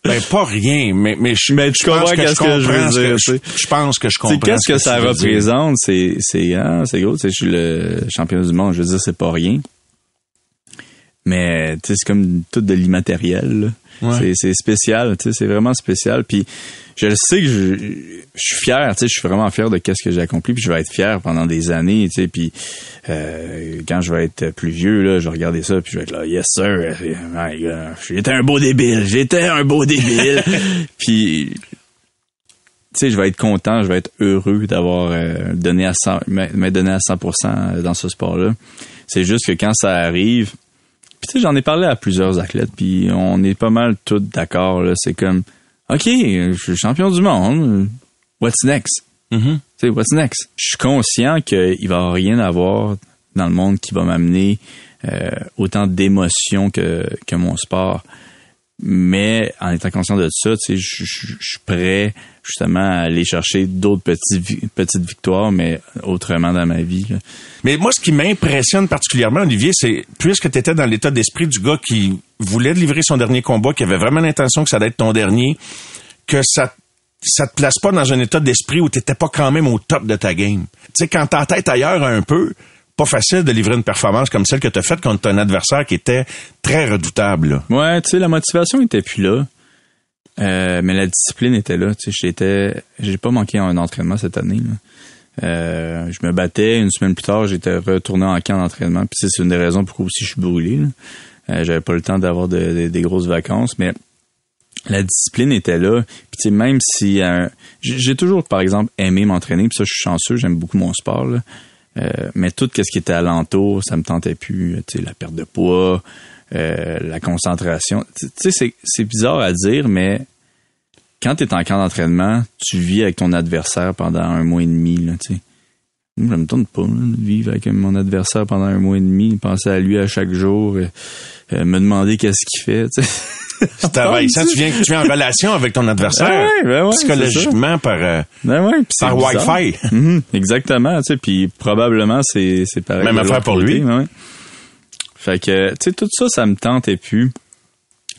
[SPEAKER 1] ben pas rien, mais mais je,
[SPEAKER 7] Mais tu
[SPEAKER 1] je pense
[SPEAKER 7] comprends
[SPEAKER 1] que
[SPEAKER 7] qu'est-ce que je veux
[SPEAKER 1] comprends
[SPEAKER 7] dire,
[SPEAKER 1] je,
[SPEAKER 7] tu sais.
[SPEAKER 1] je pense que je comprends.
[SPEAKER 7] qu'est-ce
[SPEAKER 1] ce
[SPEAKER 7] que, ça représente? C'est, c'est, ah, c'est gros, tu sais, je suis le champion du monde, je veux dire, c'est pas rien. Mais c'est comme tout de l'immatériel.
[SPEAKER 1] Ouais.
[SPEAKER 7] C'est, spécial, c'est vraiment spécial. Puis je le sais que je, je suis fier, je suis vraiment fier de qu'est-ce que j'ai accompli. Puis je vais être fier pendant des années, tu sais. Puis euh, quand je vais être plus vieux, là, je vais regarder ça, puis je vais être là, yes sir, my God, j'étais un beau débile, j'étais un beau débile. puis tu sais, je vais être content, je vais être heureux d'avoir euh, donné à 100, m'être donné à 100% dans ce sport-là. C'est juste que quand ça arrive, puis tu sais, j'en ai parlé à plusieurs athlètes, puis on est pas mal tous d'accord. là. C'est comme, ok, je suis champion du monde. What's next?
[SPEAKER 1] Mhm.
[SPEAKER 7] Tu sais, what's next? Je suis conscient qu'il va rien avoir dans le monde qui va m'amener euh, autant d'émotions que, que mon sport. Mais en étant conscient de ça, tu sais, je suis prêt justement à aller chercher d'autres petites victoires, mais autrement dans ma vie.
[SPEAKER 1] Mais moi, ce qui m'impressionne particulièrement, Olivier, c'est puisque tu étais dans l'état d'esprit du gars qui voulait livrer son dernier combat, qui avait vraiment l'intention que ça allait être ton dernier, que ça ça te place pas dans un état d'esprit où t'étais pas quand même au top de ta game. Tu sais, quand ta tête ailleurs un peu, pas facile de livrer une performance comme celle que tu as faite contre un adversaire qui était très redoutable. là.
[SPEAKER 7] Ouais, tu sais, la motivation était plus là. Euh, mais la discipline était là. Tu sais, j'étais, j'ai pas manqué un entraînement cette année. Euh, je me battais. Une semaine plus tard, j'étais retourné en camp d'entraînement. Puis c'est une des raisons pourquoi aussi je suis brûlé. Euh, j'avais pas le temps d'avoir de- de- des grosses vacances, mais la discipline était là. Puis tu sais, même si j'ai toujours, par exemple, aimé m'entraîner. Puis ça, je suis chanceux. J'aime beaucoup mon sport. Euh, mais tout ce qui était alentour, ça me tentait plus. Tu sais, la perte de poids, euh, la concentration. Tu sais, c'est- bizarre à dire, mais quand tu es en camp d'entraînement, tu vis avec ton adversaire pendant un mois et demi. Là, tu sais. Moi, je me tourne pas là, de vivre avec mon adversaire pendant un mois et demi, penser à lui à chaque jour, euh, euh, me demander qu'est-ce qu'il fait. tu sais.
[SPEAKER 1] C'est envahissant. tu viens, tu viens en relation avec ton adversaire.
[SPEAKER 7] Ah ouais, ben ouais,
[SPEAKER 1] psychologiquement par, euh,
[SPEAKER 7] Ben ouais, puis
[SPEAKER 1] par
[SPEAKER 7] bizarre.
[SPEAKER 1] Wi-Fi.
[SPEAKER 7] Mhm, exactement, tu sais, puis probablement c'est c'est pareil.
[SPEAKER 1] Même affaire pour
[SPEAKER 7] côté,
[SPEAKER 1] lui.
[SPEAKER 7] ouais. Fait que tu sais tout ça ça me tentait plus.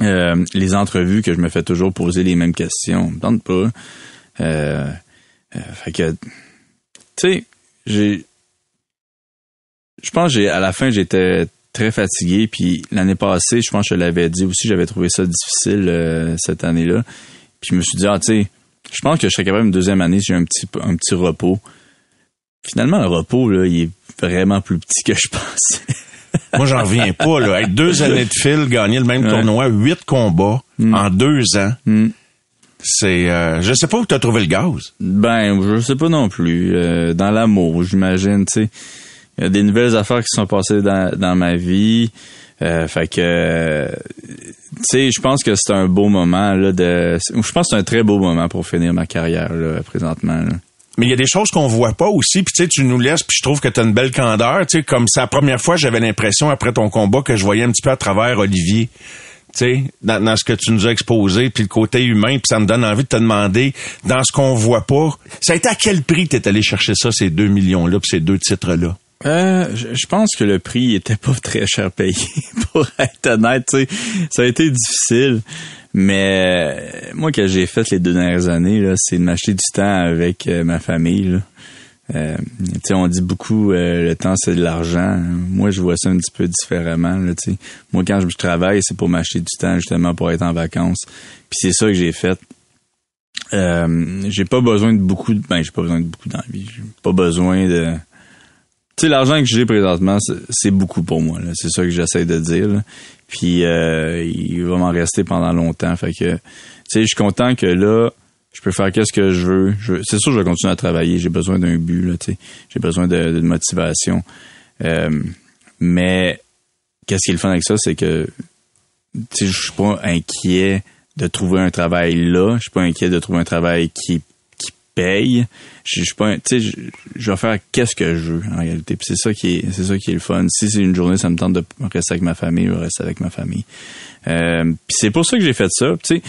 [SPEAKER 7] Euh, les entrevues que je me fais toujours poser les mêmes questions, me tente pas. Euh, euh, fait que tu sais, j'ai je pense que j'ai à la fin j'étais très fatigué puis l'année passée, je pense que je l'avais dit aussi, j'avais trouvé ça difficile euh, cette année-là. Puis je me suis dit ah tu sais, je pense que je serais capable une deuxième année si j'ai un petit un petit repos. Finalement le repos là, il est vraiment plus petit que je pensais.
[SPEAKER 1] Moi, j'en reviens pas. Là. Être deux années de fil, gagner le même
[SPEAKER 7] Ouais.
[SPEAKER 1] tournoi, huit combats en deux ans,
[SPEAKER 7] Hmm.
[SPEAKER 1] c'est... Euh, je sais pas où tu as trouvé le gaz.
[SPEAKER 7] Ben, je sais pas non plus. Euh, dans l'amour, j'imagine, tu sais. Il y a des nouvelles affaires qui sont passées dans, dans ma vie. Euh, fait que, tu sais, je pense que c'est un beau moment, là, de... Je pense que c'est un très beau moment pour finir ma carrière, là, présentement, là.
[SPEAKER 1] Mais il y a des choses qu'on voit pas aussi. Puis tu sais, tu nous laisses, puis je trouve que tu as une belle candeur. Tu sais, comme c'est la première fois, j'avais l'impression, après ton combat, que je voyais un petit peu à travers Olivier. Tu sais, dans, dans ce que tu nous as exposé, puis le côté humain, puis ça me donne envie de te demander, dans ce qu'on voit pas, ça a été à quel prix t'es allé chercher ça, ces deux millions-là, puis ces deux titres-là?
[SPEAKER 7] Euh, je, pense que le prix était pas très cher payé, pour être honnête. tu sais. Ça a été difficile, mais euh, moi, que j'ai fait les deux dernières années, là, c'est de m'acheter du temps avec euh, ma famille. Là. Euh, on dit beaucoup euh, le temps c'est de l'argent. Moi, je vois ça un petit peu différemment. Là. Moi, quand je travaille, c'est pour m'acheter du temps justement pour être en vacances. Puis c'est ça que j'ai fait. Euh, j'ai pas besoin de beaucoup de ben j'ai pas besoin de beaucoup d'envie j'ai pas besoin de l'argent que j'ai présentement c'est- beaucoup pour moi c'est ça que j'essaie de dire puis euh, il va m'en rester pendant longtemps. Fait que tu sais je suis content que là je peux faire qu'est-ce que je veux. C'est sûr que je vais continuer à travailler. J'ai besoin d'un but j'ai besoin de, motivation. Euh, mais qu'est-ce qui est avec ça c'est que je suis pas inquiet de trouver un travail là. Je suis pas inquiet de trouver un travail qui, qui paye. Je suis pas, tu sais, je, vais faire qu'est-ce que je veux, en réalité. Puis c'est ça qui est, c'est ça qui est le fun. Si c'est une journée, ça me tente de rester avec ma famille, je vais rester avec ma famille. Euh, puis c'est pour ça que j'ai fait ça. Tu sais,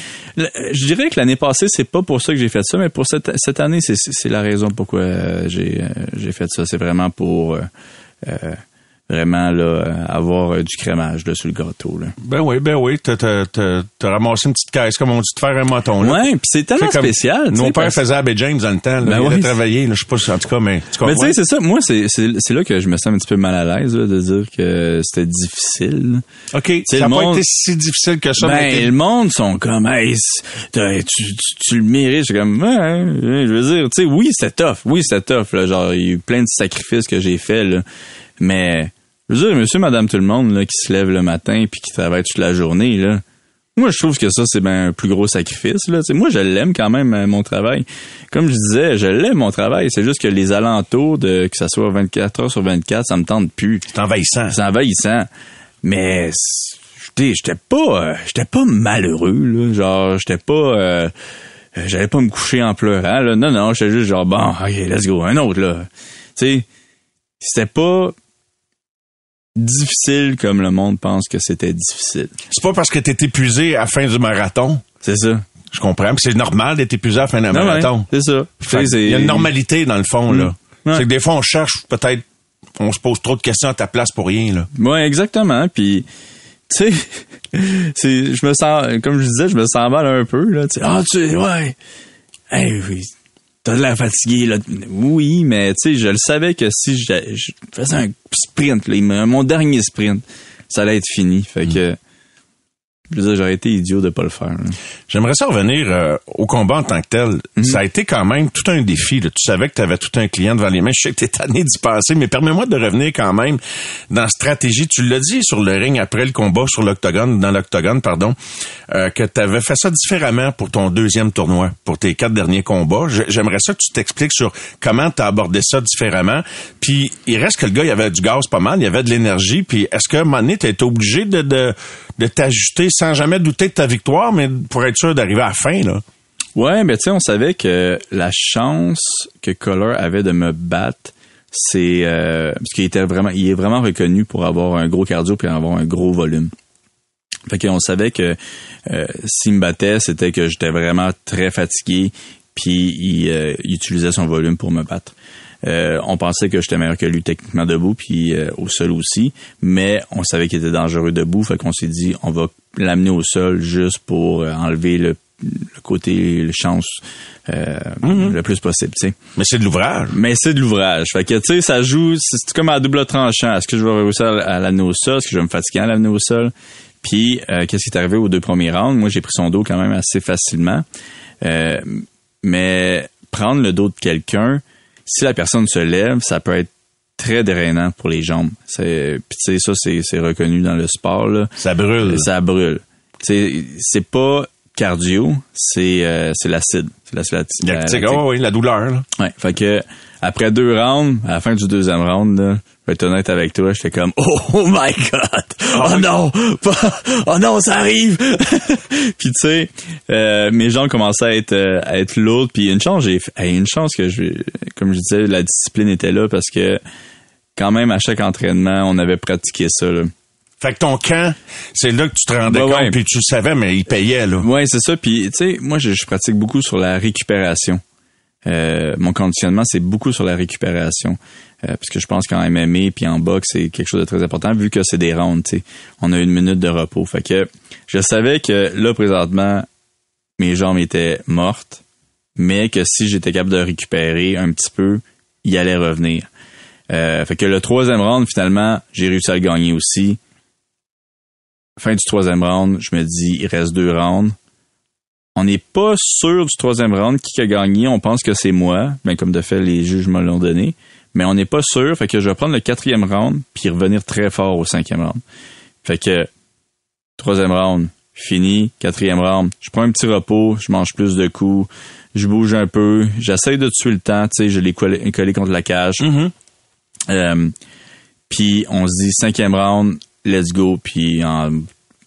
[SPEAKER 7] je dirais que l'année passée, c'est pas pour ça que j'ai fait ça, mais pour cette, cette année, c'est, c'est la raison pourquoi j'ai, euh, j'ai fait ça. C'est vraiment pour, euh, euh, vraiment là, euh, avoir euh, du crémage là, sur le gâteau. Là.
[SPEAKER 1] Ben oui, ben oui. T'as, ramassé une petite caisse, comme on dit, de faire un mouton. Là.
[SPEAKER 7] Ouais, puis c'est tellement spécial.
[SPEAKER 1] pères
[SPEAKER 7] parce-
[SPEAKER 1] faisaient Abbey James dans le temps. Là.
[SPEAKER 7] Ben
[SPEAKER 1] il
[SPEAKER 7] oui.
[SPEAKER 1] a travaillé, je sais pas si, en tout cas, mais tu
[SPEAKER 7] Mais tu sais, c'est ça. Moi, c'est là que je me sens un petit peu mal à l'aise là, de dire que c'était difficile.
[SPEAKER 1] OK, ça n'a pas été si difficile que ça.
[SPEAKER 7] Ben,
[SPEAKER 1] mais
[SPEAKER 7] le monde sont comme, hey, tu, tu, tu le mérites. Je suis comme, ouais, ouais, je veux dire, tu sais, oui, c'était tough. Oui, c'était tough. Là, genre, il y a eu plein de sacrifices que j'ai faits. Mais, je veux dire, monsieur, madame, tout le monde, là, qui se lève le matin puis qui travaille toute la journée, là. Moi, je trouve que ça, c'est ben un plus gros sacrifice, là. Tu sais, moi, je l'aime quand même, euh, mon travail. Comme je disais, je l'aime, mon travail. C'est juste que les alentours de, que ça soit 24 heures sur 24, ça me tente plus.
[SPEAKER 1] C'est envahissant.
[SPEAKER 7] C'est envahissant. Mais j'étais pas euh, j'étais pas malheureux là, genre j'étais pas euh, euh, j'allais pas me coucher en pleurant là. Non non, j'étais juste genre bon, OK, let's go, un autre là. Tu sais, c'était pas difficile comme le monde pense que c'était difficile.
[SPEAKER 1] C'est pas parce que t'es épuisé à la fin du marathon.
[SPEAKER 7] C'est ça.
[SPEAKER 1] Je comprends. puis C'est normal d'être épuisé à la fin d'un
[SPEAKER 7] ouais,
[SPEAKER 1] marathon.
[SPEAKER 7] c'est ça.
[SPEAKER 1] Que Il y a une normalité dans le fond, là.
[SPEAKER 7] Mm. Ouais.
[SPEAKER 1] C'est que des fois, on cherche peut-être, on se pose trop de questions à ta place pour rien, là.
[SPEAKER 7] Ouais, exactement. Puis, tu sais, c'est, je me sens, comme je disais, je me sens mal un peu là. Ah, tu, sais, ouais, hey, oui, t'as de l'air fatigué là. Oui, mais tu sais, je le savais que si je, je faisais un sprint, là, mon dernier sprint, ça allait être fini. Fait que, je veux dire, j'aurais été idiot de pas le faire. là.
[SPEAKER 1] J'aimerais ça revenir euh, au combat en tant que tel.
[SPEAKER 7] Mhm.
[SPEAKER 1] Ça a été quand même tout un défi. là. Tu savais que tu avais tout un client devant les mains. Je sais que tu es tanné d'y passer, mais permets-moi de revenir quand même dans stratégie. Tu l'as dit sur le ring après le combat sur l'octogone, dans l'octogone, pardon, euh, que tu avais fait ça différemment pour ton deuxième tournoi, pour tes quatre derniers combats. Je- J'aimerais ça que tu t'expliques sur comment tu as abordé ça différemment. Puis il reste que le gars, il avait du gaz pas mal, il y avait de l'énergie. Puis est-ce qu'à un moment donné, tu été obligé de, de, de t'ajuster sans jamais douter de ta victoire, mais pour être sûr d'arriver à la fin, là?
[SPEAKER 7] Ouais, mais tu sais, on savait que la chance que Color avait de me battre, c'est euh, parce qu'il était vraiment, il est vraiment reconnu pour avoir un gros cardio puis avoir un gros volume. Fait qu'on savait que euh, s'il me battait, c'était que j'étais vraiment très fatigué, puis il, euh, il utilisait son volume pour me battre. Euh, on pensait que j'étais meilleur que lui techniquement debout, puis euh, au sol aussi, mais on savait qu'il était dangereux debout, fait qu'on s'est dit on va l'amener au sol juste pour euh, enlever le, le côté le chance euh, le plus possible, tu sais.
[SPEAKER 1] Mais c'est de l'ouvrage.
[SPEAKER 7] Mais c'est de l'ouvrage. Fait que, tu sais, ça joue, c'est comme à double tranchant. Est-ce que je vais réussir à à l'amener au sol? Est-ce que je vais me fatiguer à l'amener au sol? Puis, euh, qu'est-ce qui est arrivé aux deux premiers rounds? Moi, j'ai pris son dos quand même assez facilement. Euh, mais prendre le dos de quelqu'un, si la personne se lève, ça peut être très drainant pour les jambes. C'est, puis tu sais, ça, c'est, c'est reconnu dans le sport, là.
[SPEAKER 1] Ça brûle.
[SPEAKER 7] Ça brûle. Tu sais, c'est pas cardio, c'est, euh, c'est l'acide. C'est l'acide lactique.
[SPEAKER 1] Lactique, oh oui, la douleur. Là.
[SPEAKER 7] Ouais, fait que après deux rounds, à la fin du deuxième round, là, je vais être honnête avec toi, j'étais comme oh, oh my god, oh non, oh non, ça arrive. puis tu sais, euh, mes jambes commençaient à être euh, à être lourdes, puis une chance j'ai une chance que je comme je disais la discipline était là parce que quand même à chaque entraînement, on avait pratiqué ça là.
[SPEAKER 1] Fait que ton camp, c'est là que tu te rendais compte, puis tu le savais, mais il payait, là.
[SPEAKER 7] Ouais, c'est ça. Puis, tu sais, moi, je, je pratique beaucoup sur la récupération. Euh, mon conditionnement, c'est beaucoup sur la récupération. Euh, parce que je pense qu'en MMA puis en boxe, c'est quelque chose de très important, vu que c'est des rounds. On a une minute de repos. Fait que je savais que là, présentement, mes jambes étaient mortes, mais que si j'étais capable de récupérer un petit peu, il allait revenir. Euh, fait que le troisième round, finalement, j'ai réussi à le gagner aussi. Fin du troisième round, je me dis, il reste deux rounds. On n'est pas sûr du troisième round qui a gagné. On pense que c'est moi, mais comme de fait, les juges me l'ont donné. Mais on n'est pas sûr. Fait que je vais prendre le quatrième round puis revenir très fort au cinquième round. Fait que troisième round, fini. Quatrième round, je prends un petit repos, je mange plus de coups, je bouge un peu, j'essaye de tuer le temps, tu sais, je l'ai collé, collé contre la cage. Euh, puis on se dit cinquième round, let's go. Puis en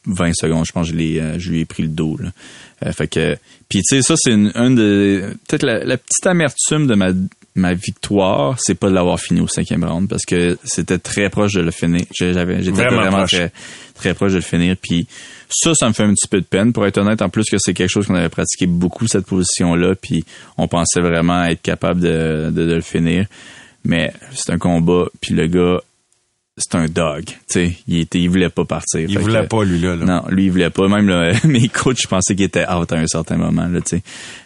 [SPEAKER 7] 20 secondes, je pense que je, l'ai, euh, je lui ai pris le dos. Là. Euh, fait que, puis tu sais, ça c'est une, une de peut-être la, la petite amertume de ma ma victoire, c'est pas de l'avoir fini au cinquième round parce que c'était très proche de le finir. J'avais, j'étais
[SPEAKER 1] Vraiment
[SPEAKER 7] vraiment,
[SPEAKER 1] proche.
[SPEAKER 7] très très proche de le finir. Puis ça, ça me fait un petit peu de peine. Pour être honnête, en plus que c'est quelque chose qu'on avait pratiqué beaucoup cette position-là, puis on pensait vraiment être capable de, de, de le finir. Mais c'est un combat, puis le gars, c'est un dog. Tu sais, il était, il voulait pas partir.
[SPEAKER 1] Il voulait
[SPEAKER 7] que-
[SPEAKER 1] pas, lui, là. là.
[SPEAKER 7] Non, lui, il voulait pas. Même là, mes coachs, je pensais qu'il était out à un certain moment. Là, tu sais.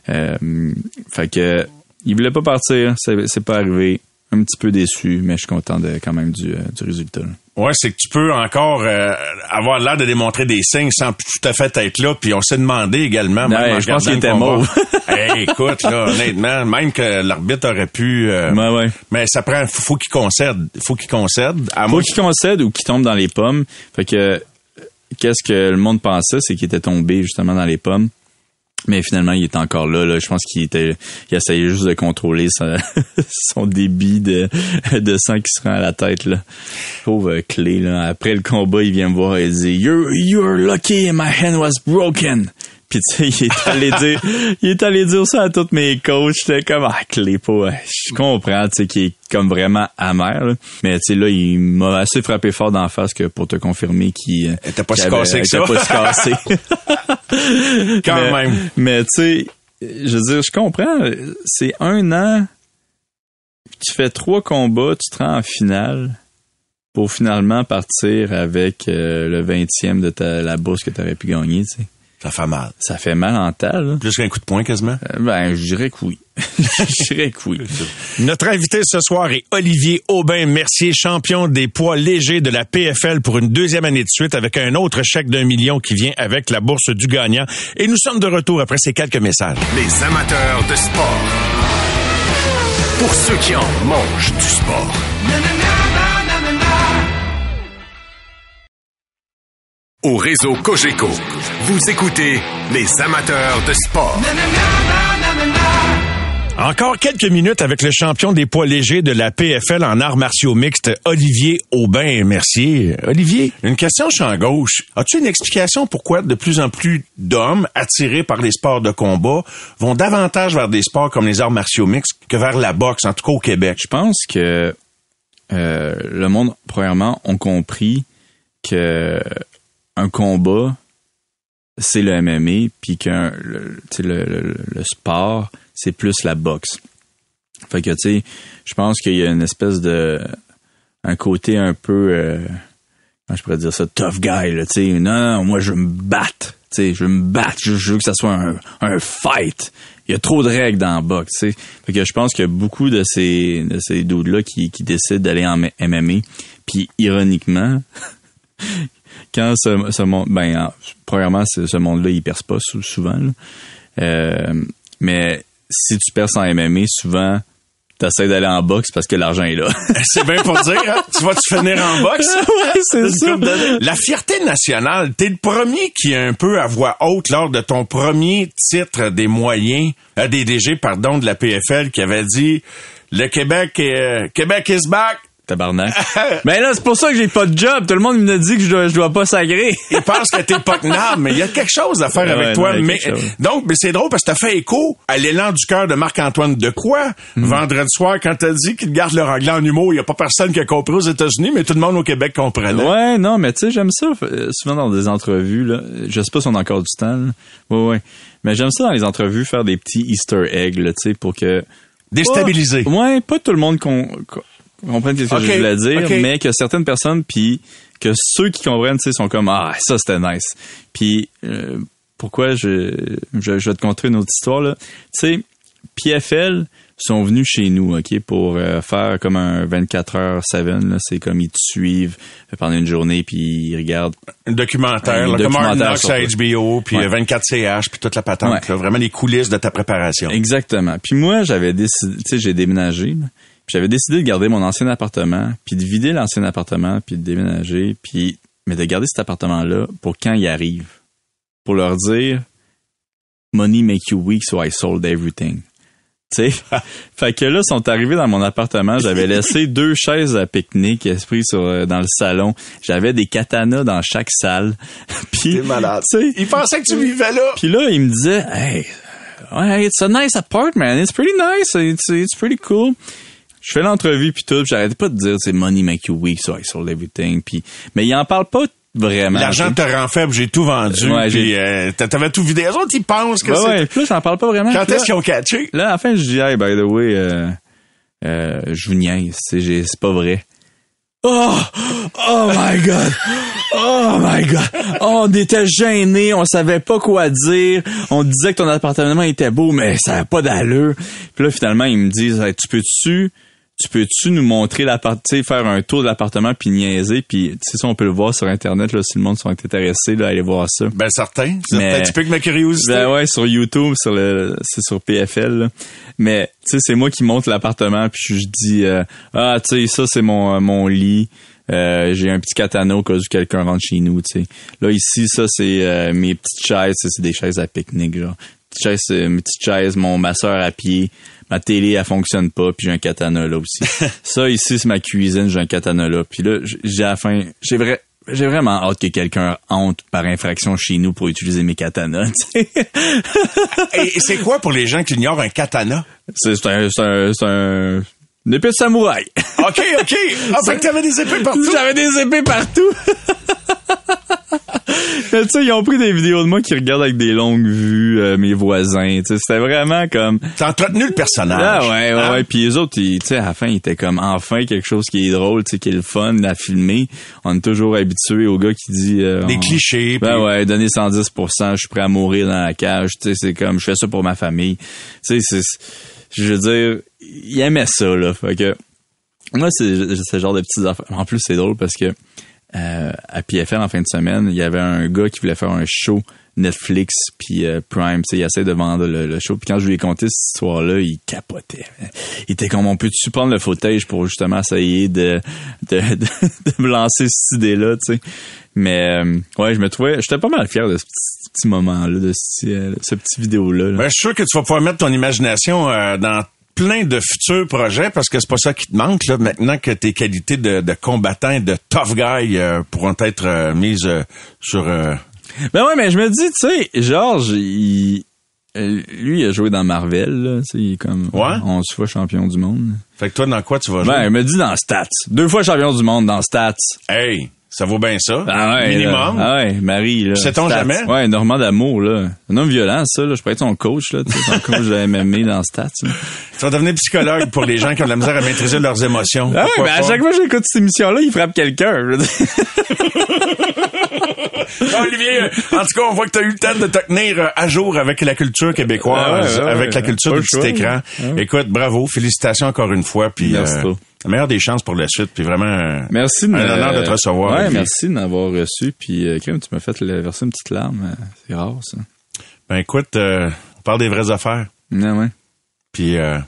[SPEAKER 7] Euh, fait que il voulait pas partir. C'est, c'est pas arrivé. Un petit peu déçu, mais je suis content de, quand même du, euh, du résultat. là.
[SPEAKER 1] Ouais, c'est que tu peux encore euh, avoir l'air de démontrer des signes sans tout à fait être là. Puis on s'est demandé également. même
[SPEAKER 7] Ouais,
[SPEAKER 1] en
[SPEAKER 7] je pense qu'il était mauve.
[SPEAKER 1] hey, écoute, là, honnêtement, même que l'arbitre aurait pu. euh,
[SPEAKER 7] Ouais, ouais.
[SPEAKER 1] Mais ça prend, faut, faut qu'il concède, faut qu'il concède. À
[SPEAKER 7] Faut qu'il concède ou qu'il tombe dans les pommes. Fait que euh, qu'est-ce que le monde pensait, c'est qu'il était tombé justement dans les pommes. Mais finalement, il est encore là. là. Je pense qu'il était, il essayait juste de contrôler son débit de, de sang qui se rend à la tête. Là. Pauvre clé. Après le combat, il vient me voir et dit You're, you're lucky my hand was broken. Puis tu sais, il est allé dire, il est allé dire ça à tous mes coachs. J'étais comme ah clé pas. Je comprends, tu sais, qu'il est comme vraiment amer. là. Mais tu sais là, il m'a assez frappé fort d'en face que pour te confirmer qu'il euh,
[SPEAKER 1] était pas si
[SPEAKER 7] qu'il avait-
[SPEAKER 1] cassé que ça.
[SPEAKER 7] pas si cassé.
[SPEAKER 1] quand
[SPEAKER 7] mais,
[SPEAKER 1] même.
[SPEAKER 7] Mais tu sais, je veux dire, je comprends. C'est un an. Tu fais trois combats, tu te rends en finale pour finalement partir avec euh, le 20e de ta, la bourse que tu aurais pu gagner. Tu sais.
[SPEAKER 1] Ça fait mal.
[SPEAKER 7] Ça fait mal en tal. là.
[SPEAKER 1] Plus qu'un coup de poing quasiment?
[SPEAKER 7] Euh, Ben, je dirais que oui. je dirais que oui.
[SPEAKER 1] Notre invité ce soir est Olivier Aubin-Mercier, champion des poids légers de la PFL pour une deuxième année de suite avec un autre chèque d'un million qui vient avec la bourse du gagnant. Et nous sommes de retour après ces quelques messages.
[SPEAKER 5] Les amateurs de sport. Pour ceux qui en mangent du sport. Au réseau Cogeco, vous écoutez les amateurs de sport.
[SPEAKER 1] Encore quelques minutes avec le champion des poids légers de la PFL en arts martiaux mixtes, Olivier Aubin-Mercier. Olivier, une question champ gauche. As-tu une explication pourquoi de plus en plus d'hommes attirés par les sports de combat vont davantage vers des sports comme les arts martiaux mixtes que vers la boxe, en tout cas au Québec?
[SPEAKER 7] Je pense que euh, le monde, premièrement, ont compris que un combat, c'est le MMA, puis qu'un le, sport, c'est plus la boxe. Fait que, tu sais, je pense qu'il y a une espèce de... un côté un peu... euh, comment je pourrais dire ça? Tough guy, là, tu sais. Non, non, moi, je me battre. Tu sais, je veux me battre. Je, veux que ça soit un, fight. Il y a trop de règles dans la boxe. Fait que je pense a beaucoup de ces, de ces dudes-là qui, qui décident d'aller en MMA. Puis, ironiquement, quand ce, ce monde, ben, en- premièrement, ce, monde-là, il perce pas sou- souvent, là. Euh, mais si tu perces en MMA, souvent, t'essaies d'aller en boxe parce que l'argent est là.
[SPEAKER 1] C'est bien pour dire, hein? Tu vas-tu finir en boxe?
[SPEAKER 7] ouais, c'est ça.
[SPEAKER 1] de- La fierté nationale, t'es le premier qui a un peu à voix haute lors de ton premier titre des moyens, euh, des DG, pardon, de la PFL qui avait dit le Québec est, euh, Québec is back.
[SPEAKER 7] Tabarnak. Mais là, c'est pour ça que j'ai pas de job. Tout le monde me dit que je dois, je dois pas s'agréer.
[SPEAKER 1] Il pense que t'es pas tenable, mais il y a quelque chose à faire
[SPEAKER 7] Ouais,
[SPEAKER 1] avec
[SPEAKER 7] ouais,
[SPEAKER 1] toi.
[SPEAKER 7] non,
[SPEAKER 1] mais donc, mais c'est drôle parce que t'as fait écho à l'élan du cœur de Marc-Antoine de quoi
[SPEAKER 7] Hmm.
[SPEAKER 1] vendredi soir quand t'as dit qu'il garde leur anglais en humour. Il y a pas personne qui a compris aux États-Unis, mais tout le monde au Québec comprenait.
[SPEAKER 7] Ouais, non, mais tu sais, j'aime ça euh, souvent dans des entrevues. Là. Je sais pas si on a encore du temps. Là. Ouais, ouais. Mais j'aime ça dans les entrevues faire des petits Easter eggs, tu sais, pour que
[SPEAKER 1] Déstabilisé.
[SPEAKER 7] Pas- ouais, pas tout le monde con- comprenne ce que je voulais dire, mais que certaines personnes, puis que ceux qui comprennent, tu sais, sont comme ah ça c'était nice. Puis euh, pourquoi je, je je vais te conter une autre histoire là. Tu sais, PFL sont venus chez nous, ok, pour euh, faire comme un 24 heures 7 là. C'est comme ils te suivent pendant une journée puis ils regardent
[SPEAKER 1] Un documentaire,
[SPEAKER 7] Un
[SPEAKER 1] là,
[SPEAKER 7] documentaire toi.
[SPEAKER 1] HBO, puis
[SPEAKER 7] Ouais.
[SPEAKER 1] euh, 24CH, puis toute la patente.
[SPEAKER 7] Ouais.
[SPEAKER 1] là. vraiment les coulisses de ta préparation.
[SPEAKER 7] Exactement. Puis moi, j'avais décidé, tu sais, j'ai déménagé. là. J'avais décidé de garder mon ancien appartement, puis de vider l'ancien appartement, puis de déménager, puis mais de garder cet appartement-là pour quand il arrive, pour leur dire money make you weak, so I sold everything. Tu sais, fait que là, ils sont arrivés dans mon appartement. J'avais laissé deux chaises à pique-nique esprit sur euh, dans le salon. J'avais des katanas dans chaque salle. Puis,
[SPEAKER 1] T'es malade. Ils pensaient que tu vivais là.
[SPEAKER 7] puis là, il me disait, hey, it's a nice apartment. It's pretty nice. It's, it's pretty cool. Je fais l'entrevue puis tout, j'arrêtais pas de dire c'est money make you weak, so I sold everything. Puis mais il en parle pas vraiment.
[SPEAKER 1] L'argent te rend faible, j'ai tout vendu.
[SPEAKER 7] Ouais,
[SPEAKER 1] puis euh, t'a- t'avais tout vidé. Les autres, ils pensent que c'est...
[SPEAKER 7] Ouais, là, j'en parle pas vraiment.
[SPEAKER 1] Quand est-ce qu'ils ont catché?
[SPEAKER 7] là, à la fin, je dis, hey, by the way, euh, euh, je vous niaise, c'est pas vrai. Oh, oh my god. Oh my god. Oh, on était gênés, on savait pas quoi dire. On disait que ton appartement était beau, mais ça n'a pas d'allure. Puis là, finalement, ils me disent, Hey, tu peux-tu, tu peux-tu nous montrer l'appartement, faire un tour de l'appartement puis niaiser, puis tu sais ça, on peut le voir sur internet là, si le monde sont intéressés là, aller voir ça.
[SPEAKER 1] Ben certain. C'est
[SPEAKER 7] Mais-
[SPEAKER 1] un petit peu que ma curiosité.
[SPEAKER 7] Ben ouais, sur YouTube, sur le, c'est sur PFL. là. Mais tu sais, c'est moi qui monte l'appartement puis je dis euh, ah tu sais ça c'est mon euh, mon lit. Euh, j'ai un petit katana au cas où quelqu'un rentre chez nous, tu sais. Là ici ça c'est euh, mes petites chaises, c'est des chaises à pique-nique genre. Petites chaises, euh, mes petites chaises, mon masseur à pied. Ma télé, elle fonctionne pas, puis j'ai un katana là aussi. ça ici, c'est ma cuisine, j'ai un katana là. Puis là, j'ai la fin, j'ai vrai, j'ai vraiment hâte que quelqu'un entre par infraction chez nous pour utiliser mes katanas.
[SPEAKER 1] Et c'est quoi pour les gens qui ignorent un katana?
[SPEAKER 7] C'est un, c'est un, c'est un, une épée de samouraï.
[SPEAKER 1] OK, OK. Ah, fait que t'avais des épées partout.
[SPEAKER 7] J'avais des épées partout. Tu sais, ils ont pris des vidéos de moi qui regardent avec des longues vues euh, mes voisins. C'était vraiment comme.
[SPEAKER 1] T'as entretenu le personnage.
[SPEAKER 7] Ah ouais, ouais,
[SPEAKER 1] Hein?
[SPEAKER 7] ouais. Puis les autres, ils, à la fin, ils étaient comme enfin quelque chose qui est drôle, qui est le fun à filmer. On est toujours habitué au gars qui dit. euh,
[SPEAKER 1] Des
[SPEAKER 7] on-
[SPEAKER 1] clichés.
[SPEAKER 7] Ben
[SPEAKER 1] puis-
[SPEAKER 7] ouais, donner 110%, je suis prêt à mourir dans la cage. C'est comme, je fais ça pour ma famille. Tu sais, c'est, je veux dire, il aimait ça, là. Fait que, moi, c'est c'est ce genre de petites affaires. En plus, c'est drôle parce que, euh, à PFL, en fin de semaine, il y avait un gars qui voulait faire un show Netflix puis euh, Prime, tu sais, il essaie de vendre le, show. Puis quand je lui ai conté cette histoire-là, il capotait. Il était comme, on peut-tu prendre le footage pour justement essayer de, de, de, de me lancer cette idée-là, tu sais? Mais, euh, ouais, je me trouvais, j'étais pas mal fier de ce petit, moment-là, de ce, euh, ce petit vidéo-là. là.
[SPEAKER 1] Ben, je suis sûr que tu vas pouvoir mettre ton imagination euh, dans plein de futurs projets parce que c'est pas ça qui te manque là maintenant que tes qualités de, de combattant et de tough guy euh, pourront être euh, mises euh, sur
[SPEAKER 7] Ben ouais, mais je me dis, tu sais, Georges, il, lui, il a joué dans Marvel, là, tu sais, il est comme
[SPEAKER 1] Ouais?
[SPEAKER 7] 11 fois champion du monde.
[SPEAKER 1] fait que toi dans quoi tu vas jouer?
[SPEAKER 7] Ben, il me dit dans Stats. Deux fois champion du monde dans Stats.
[SPEAKER 1] hey ça vaut bien ça
[SPEAKER 7] Ah ouais,
[SPEAKER 1] minimum
[SPEAKER 7] là. Ah ouais, Marie, là.
[SPEAKER 1] Sait-on jamais?
[SPEAKER 7] Ouais, Normand d'amour, là. Un homme violent, ça, là. Je pourrais être son coach, là. Son coach de MMA dans Stats. là.
[SPEAKER 1] tu vas devenir psychologue pour les gens qui ont de la misère à maîtriser leurs émotions
[SPEAKER 7] Ah ouais, ben à chaque fois que j'écoute cette émission-là, il frappe quelqu'un.
[SPEAKER 1] Olivier, euh, en tout cas, on voit que tu as eu le temps de te tenir euh, à jour avec la culture québécoise,
[SPEAKER 7] Ah ouais, ouais,
[SPEAKER 1] avec la culture du petit écran. Écoute, bravo, félicitations encore une fois, puis
[SPEAKER 7] Merci
[SPEAKER 1] euh. La meilleure des chances pour la suite, puis vraiment
[SPEAKER 7] Merci
[SPEAKER 1] un honneur de te recevoir.
[SPEAKER 7] Ouais, merci de m'avoir reçu. Puis, euh, Kim, tu m'as fait le- verser une petite larme. euh, C'est rare, ça.
[SPEAKER 1] Ben écoute, euh, on parle des vraies affaires,
[SPEAKER 7] Ouais, ouais.
[SPEAKER 1] puis euh,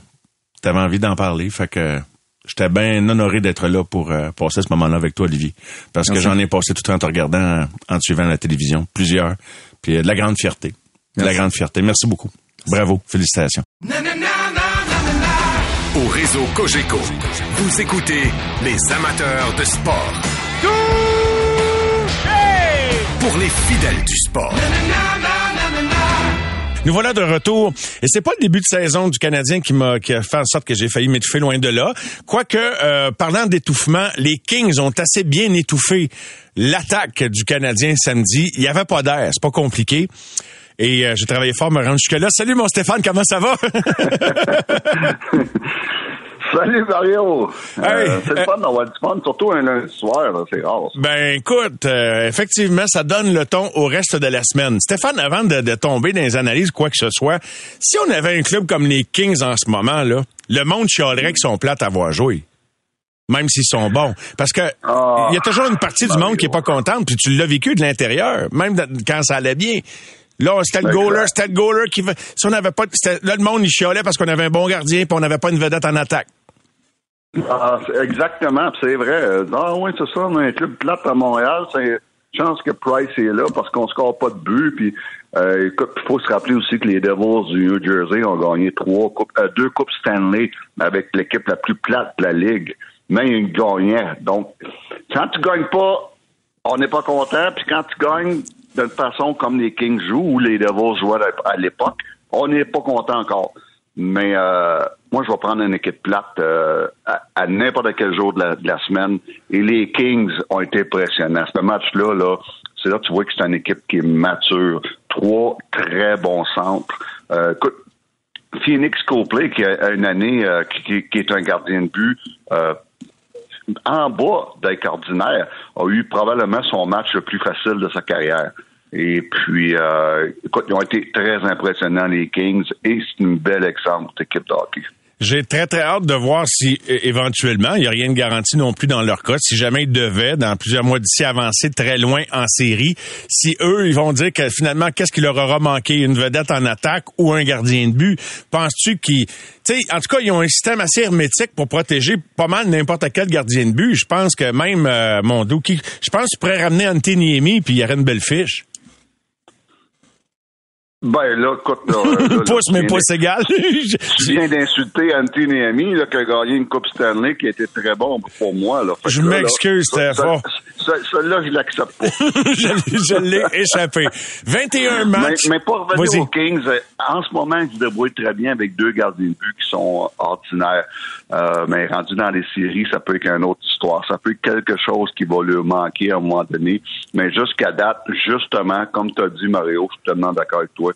[SPEAKER 1] t'avais envie d'en parler, fait que j'étais bien honoré d'être là pour euh, passer ce moment-là avec toi, Olivier, parce que j'en ai passé tout en te regardant, en te suivant à la télévision, plusieurs, puis euh, de la grande fierté, de la
[SPEAKER 7] Merci.
[SPEAKER 1] grande fierté. Merci beaucoup. Bravo, félicitations.
[SPEAKER 5] Au réseau Cogeco, vous écoutez les amateurs de sport. Pour les fidèles du sport.
[SPEAKER 1] Nous voilà de retour. Et c'est pas le début de saison du Canadien qui m'a qui a fait en sorte que j'ai failli m'étouffer loin de là. Quoique, euh, parlant d'étouffement, les Kings ont assez bien étouffé l'attaque du Canadien samedi. Il y avait pas d'air, c'est pas compliqué. Et euh, j'ai travaillé fort, me rendre jusque-là. Salut mon Stéphane, comment ça va?
[SPEAKER 9] Salut Mario!
[SPEAKER 1] Hey,
[SPEAKER 9] Euh, c'est le fun d'avoir du fun, surtout un lundi soir, c'est rare. ça.
[SPEAKER 1] ben écoute, euh, effectivement, ça donne le ton au reste de la semaine. Stéphane, avant de, de tomber dans les analyses, quoi que ce soit, si on avait un club comme les Kings en ce moment, là, le monde chialerait qu'ils sont plates à voir jouer. Même s'ils sont bons. Parce que
[SPEAKER 9] Ah,
[SPEAKER 1] il y a toujours une partie du monde qui est pas contente, puis tu l'as vécu de l'intérieur, même quand ça allait bien. Là, c'était le goaler, c'était le goaler qui... Si on n'avait pas... Là, le monde, il chialait parce qu'on avait un bon gardien, puis on n'avait pas une vedette en attaque.
[SPEAKER 9] Ah, exactement, c'est vrai. Ah oui, c'est ça, on a un club plate à Montréal, c'est chance que Price est là parce qu'on score pas de but. Puis, euh, écoute, il faut se rappeler aussi que les Devils du New Jersey ont gagné trois coupes, euh, deux coupes Stanley avec l'équipe la plus plate de la ligue. Mais ils gagnaient. Donc, quand tu gagnes pas, on n'est pas content. Puis quand tu gagnes d'une façon comme les Kings jouent ou les Devils jouaient à l'époque, on n'est pas content encore. Mais euh, moi, je vais prendre une équipe plate euh, à, n'importe quel jour de la, de la semaine. Et les Kings ont été impressionnants. Ce match-là, là, c'est là que tu vois que c'est une équipe qui est mature. Trois très bons centres. Euh, écoute, Phoenix Copley, qui a une année, euh, qui, qui- qui est un gardien de but, euh, en bas d'être ordinaire, a eu probablement son match le plus facile de sa carrière. Et puis, euh, ils ont été très impressionnants, les Kings, et c'est une belle exemple d'équipe de hockey.
[SPEAKER 1] J'ai très, très hâte de voir si, éventuellement, il n'y a rien de garanti non plus dans leur cas, si jamais ils devaient, dans plusieurs mois d'ici, avancer très loin en série, si eux, ils vont dire que finalement, qu'est-ce qui leur aura manqué, une vedette en attaque ou un gardien de but? Penses-tu qu'ils... Tu sais, en tout cas, ils ont un système assez hermétique pour protéger pas mal n'importe quel gardien de but. Je pense que même, euh, mon Dookie, je pense qu'ils pourraient ramener Antiniemi puis il y aurait une belle fiche.
[SPEAKER 9] Ben là, écoute, là, là,
[SPEAKER 1] Pouce, mais pouce égal.
[SPEAKER 9] Tu viens d'insulter Anthony Ami, là, qui a gagné une Coupe Stanley qui était très bon pour moi. Là. Fait
[SPEAKER 1] Je m'excuse,
[SPEAKER 9] ça- Celle-là, je l'accepte pas.
[SPEAKER 1] je je l'ai échappé. 21
[SPEAKER 9] mais,
[SPEAKER 1] matchs.
[SPEAKER 9] mais pour
[SPEAKER 1] Vas-y.
[SPEAKER 9] revenir aux Kings, en ce moment, ils se débrouillent très bien avec deux gardiens de but qui sont euh, ordinaires. Euh, mais rendu dans les séries, ça peut être une autre histoire. Ça peut être quelque chose qui va leur manquer à un moment donné. Mais jusqu'à date, justement, comme tu as dit, Mario, je suis tellement d'accord avec toi,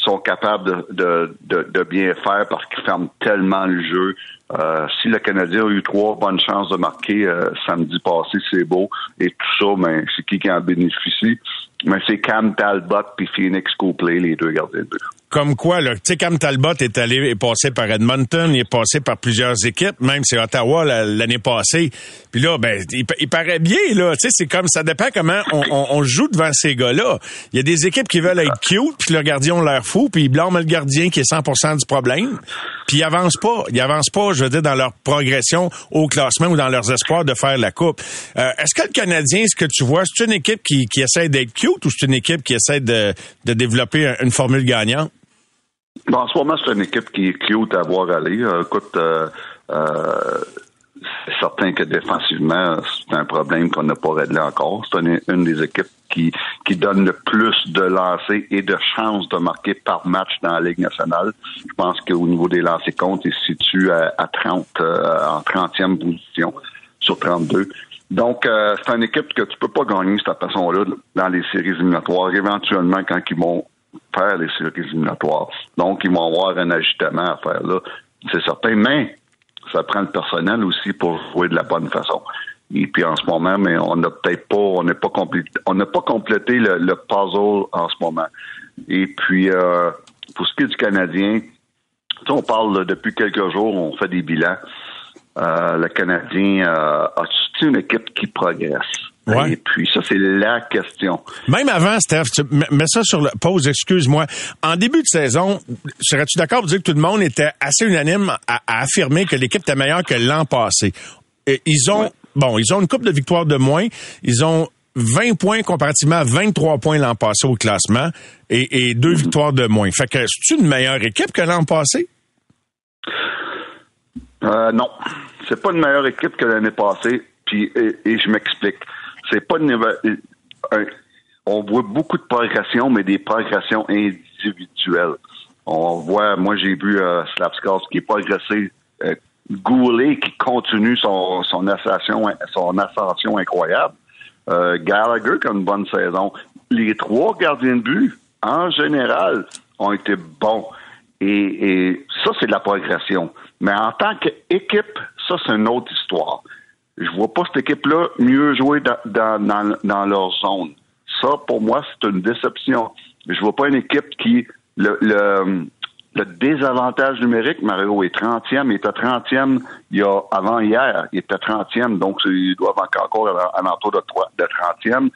[SPEAKER 9] ils sont capables de, de, de, bien faire parce qu'ils ferment tellement le jeu. Euh, si le Canadien a eu trois bonnes chances de marquer euh, samedi passé, c'est beau. Et tout ça, mais c'est qui qui en bénéficie? Mais c'est Cam Talbot puis Phoenix Copley, les deux gardiens de but.
[SPEAKER 1] Comme quoi, là, tu sais, Cam Talbot est allé, est passé par Edmonton, il est passé par plusieurs équipes, même c'est Ottawa la- l'année passée. Puis là, ben, il, pa- il paraît bien, là. Tu sais, c'est comme, ça dépend comment on, on- on joue devant ces gars-là. Il y a des équipes qui veulent être cute, puis leur gardien ont l'air fou, puis ils blâment le gardien qui est 100% du problème. Puis ils avancent pas. Ils avancent pas, je veux dire, dans leur progression au classement ou dans leurs espoirs de faire la coupe. Euh, Est-ce que le Canadien, ce que tu vois, c'est une équipe qui, qui essaie d'être cute? Ou c'est une équipe qui essaie de, développer une formule gagnante?
[SPEAKER 9] Bon, en ce moment, c'est une équipe qui est cute à voir aller. Euh, écoute, euh, euh, c'est certain que défensivement, c'est un problème qu'on n'a pas réglé encore. C'est une, des équipes qui, donne le plus de lancers et de chances de marquer par match dans la Ligue nationale. Je pense qu'au niveau des lancers comptes, il se situe à, à 30, en 30e position sur 32. Donc, euh, c'est une équipe que tu peux pas gagner de cette façon-là dans les séries éliminatoires, éventuellement quand ils vont faire les séries éliminatoires. Donc, ils vont avoir un ajustement à faire là, c'est certain, mais ça prend le personnel aussi pour jouer de la bonne façon. Et puis en ce moment, mais on n'a peut-être pas, on n'a pas complété, on n'a pas complété le, le puzzle en ce moment. Et puis euh, pour ce qui est du Canadien, on parle là, depuis quelques jours, on fait des bilans. Euh, le Canadien euh, a-tu une équipe qui progresse?
[SPEAKER 1] Ouais.
[SPEAKER 9] Et puis ça, c'est la question.
[SPEAKER 1] Même avant, Steph, tu mets ça sur la pause, excuse-moi. En début de saison, serais-tu d'accord pour dire que tout le monde était assez unanime à, à affirmer que l'équipe était meilleure que l'an passé? Et ils ont, bon, ils ont une coupe de victoires de moins. Ils ont 20 points comparativement à 23 points l'an passé au classement et, et deux victoires de moins. Fait que c'est une meilleure équipe que l'an passé?
[SPEAKER 9] Euh, non, c'est pas une meilleure équipe que l'année passée. Puis et, et je m'explique. C'est pas une, un- on voit beaucoup de progression, mais des progressions individuelles. On voit, moi j'ai vu euh, Slapskars qui est progressé, euh, Goulet qui continue son, son ascension, son ascension incroyable. Euh, Gallagher qui a une bonne saison. Les trois gardiens de but, en général, ont été bons. Et, et ça, c'est de la progression. Mais en tant qu'équipe, ça, c'est une autre histoire. Je vois pas cette équipe-là mieux jouer dans, dans, dans, leur zone. Ça, pour moi, c'est une déception. Je vois pas une équipe qui... Le, le, le désavantage numérique, Mario est 30e, il était 30e il y a, avant hier, il était 30e, donc ils doivent encore à l'entour de, de 30e.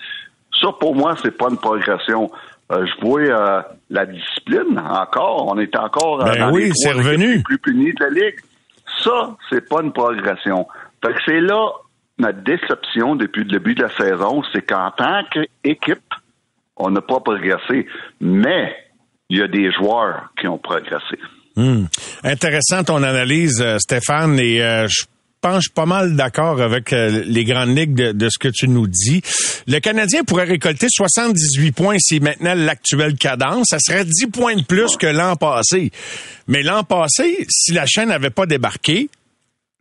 [SPEAKER 9] Ça, pour moi, c'est pas une progression. Euh, je vois euh, la discipline encore. On est encore euh,
[SPEAKER 1] Ben
[SPEAKER 9] dans
[SPEAKER 1] oui,
[SPEAKER 9] les
[SPEAKER 1] c'est revenu.
[SPEAKER 9] les plus punies de la Ligue. Ça, c'est pas une progression. Fait que c'est là ma déception depuis le début de la saison, c'est qu'en tant qu'équipe, on n'a pas progressé. Mais il y a des joueurs qui ont progressé.
[SPEAKER 1] Hmm. Intéressant ton analyse, Stéphane, et euh, je suis pas mal d'accord avec euh, les grandes ligues de, de ce que tu nous dis. Le Canadien pourrait récolter 78 points si maintenant l'actuelle cadence. Ça serait 10 points de plus que l'an passé. Mais l'an passé, si la chaîne n'avait pas débarqué,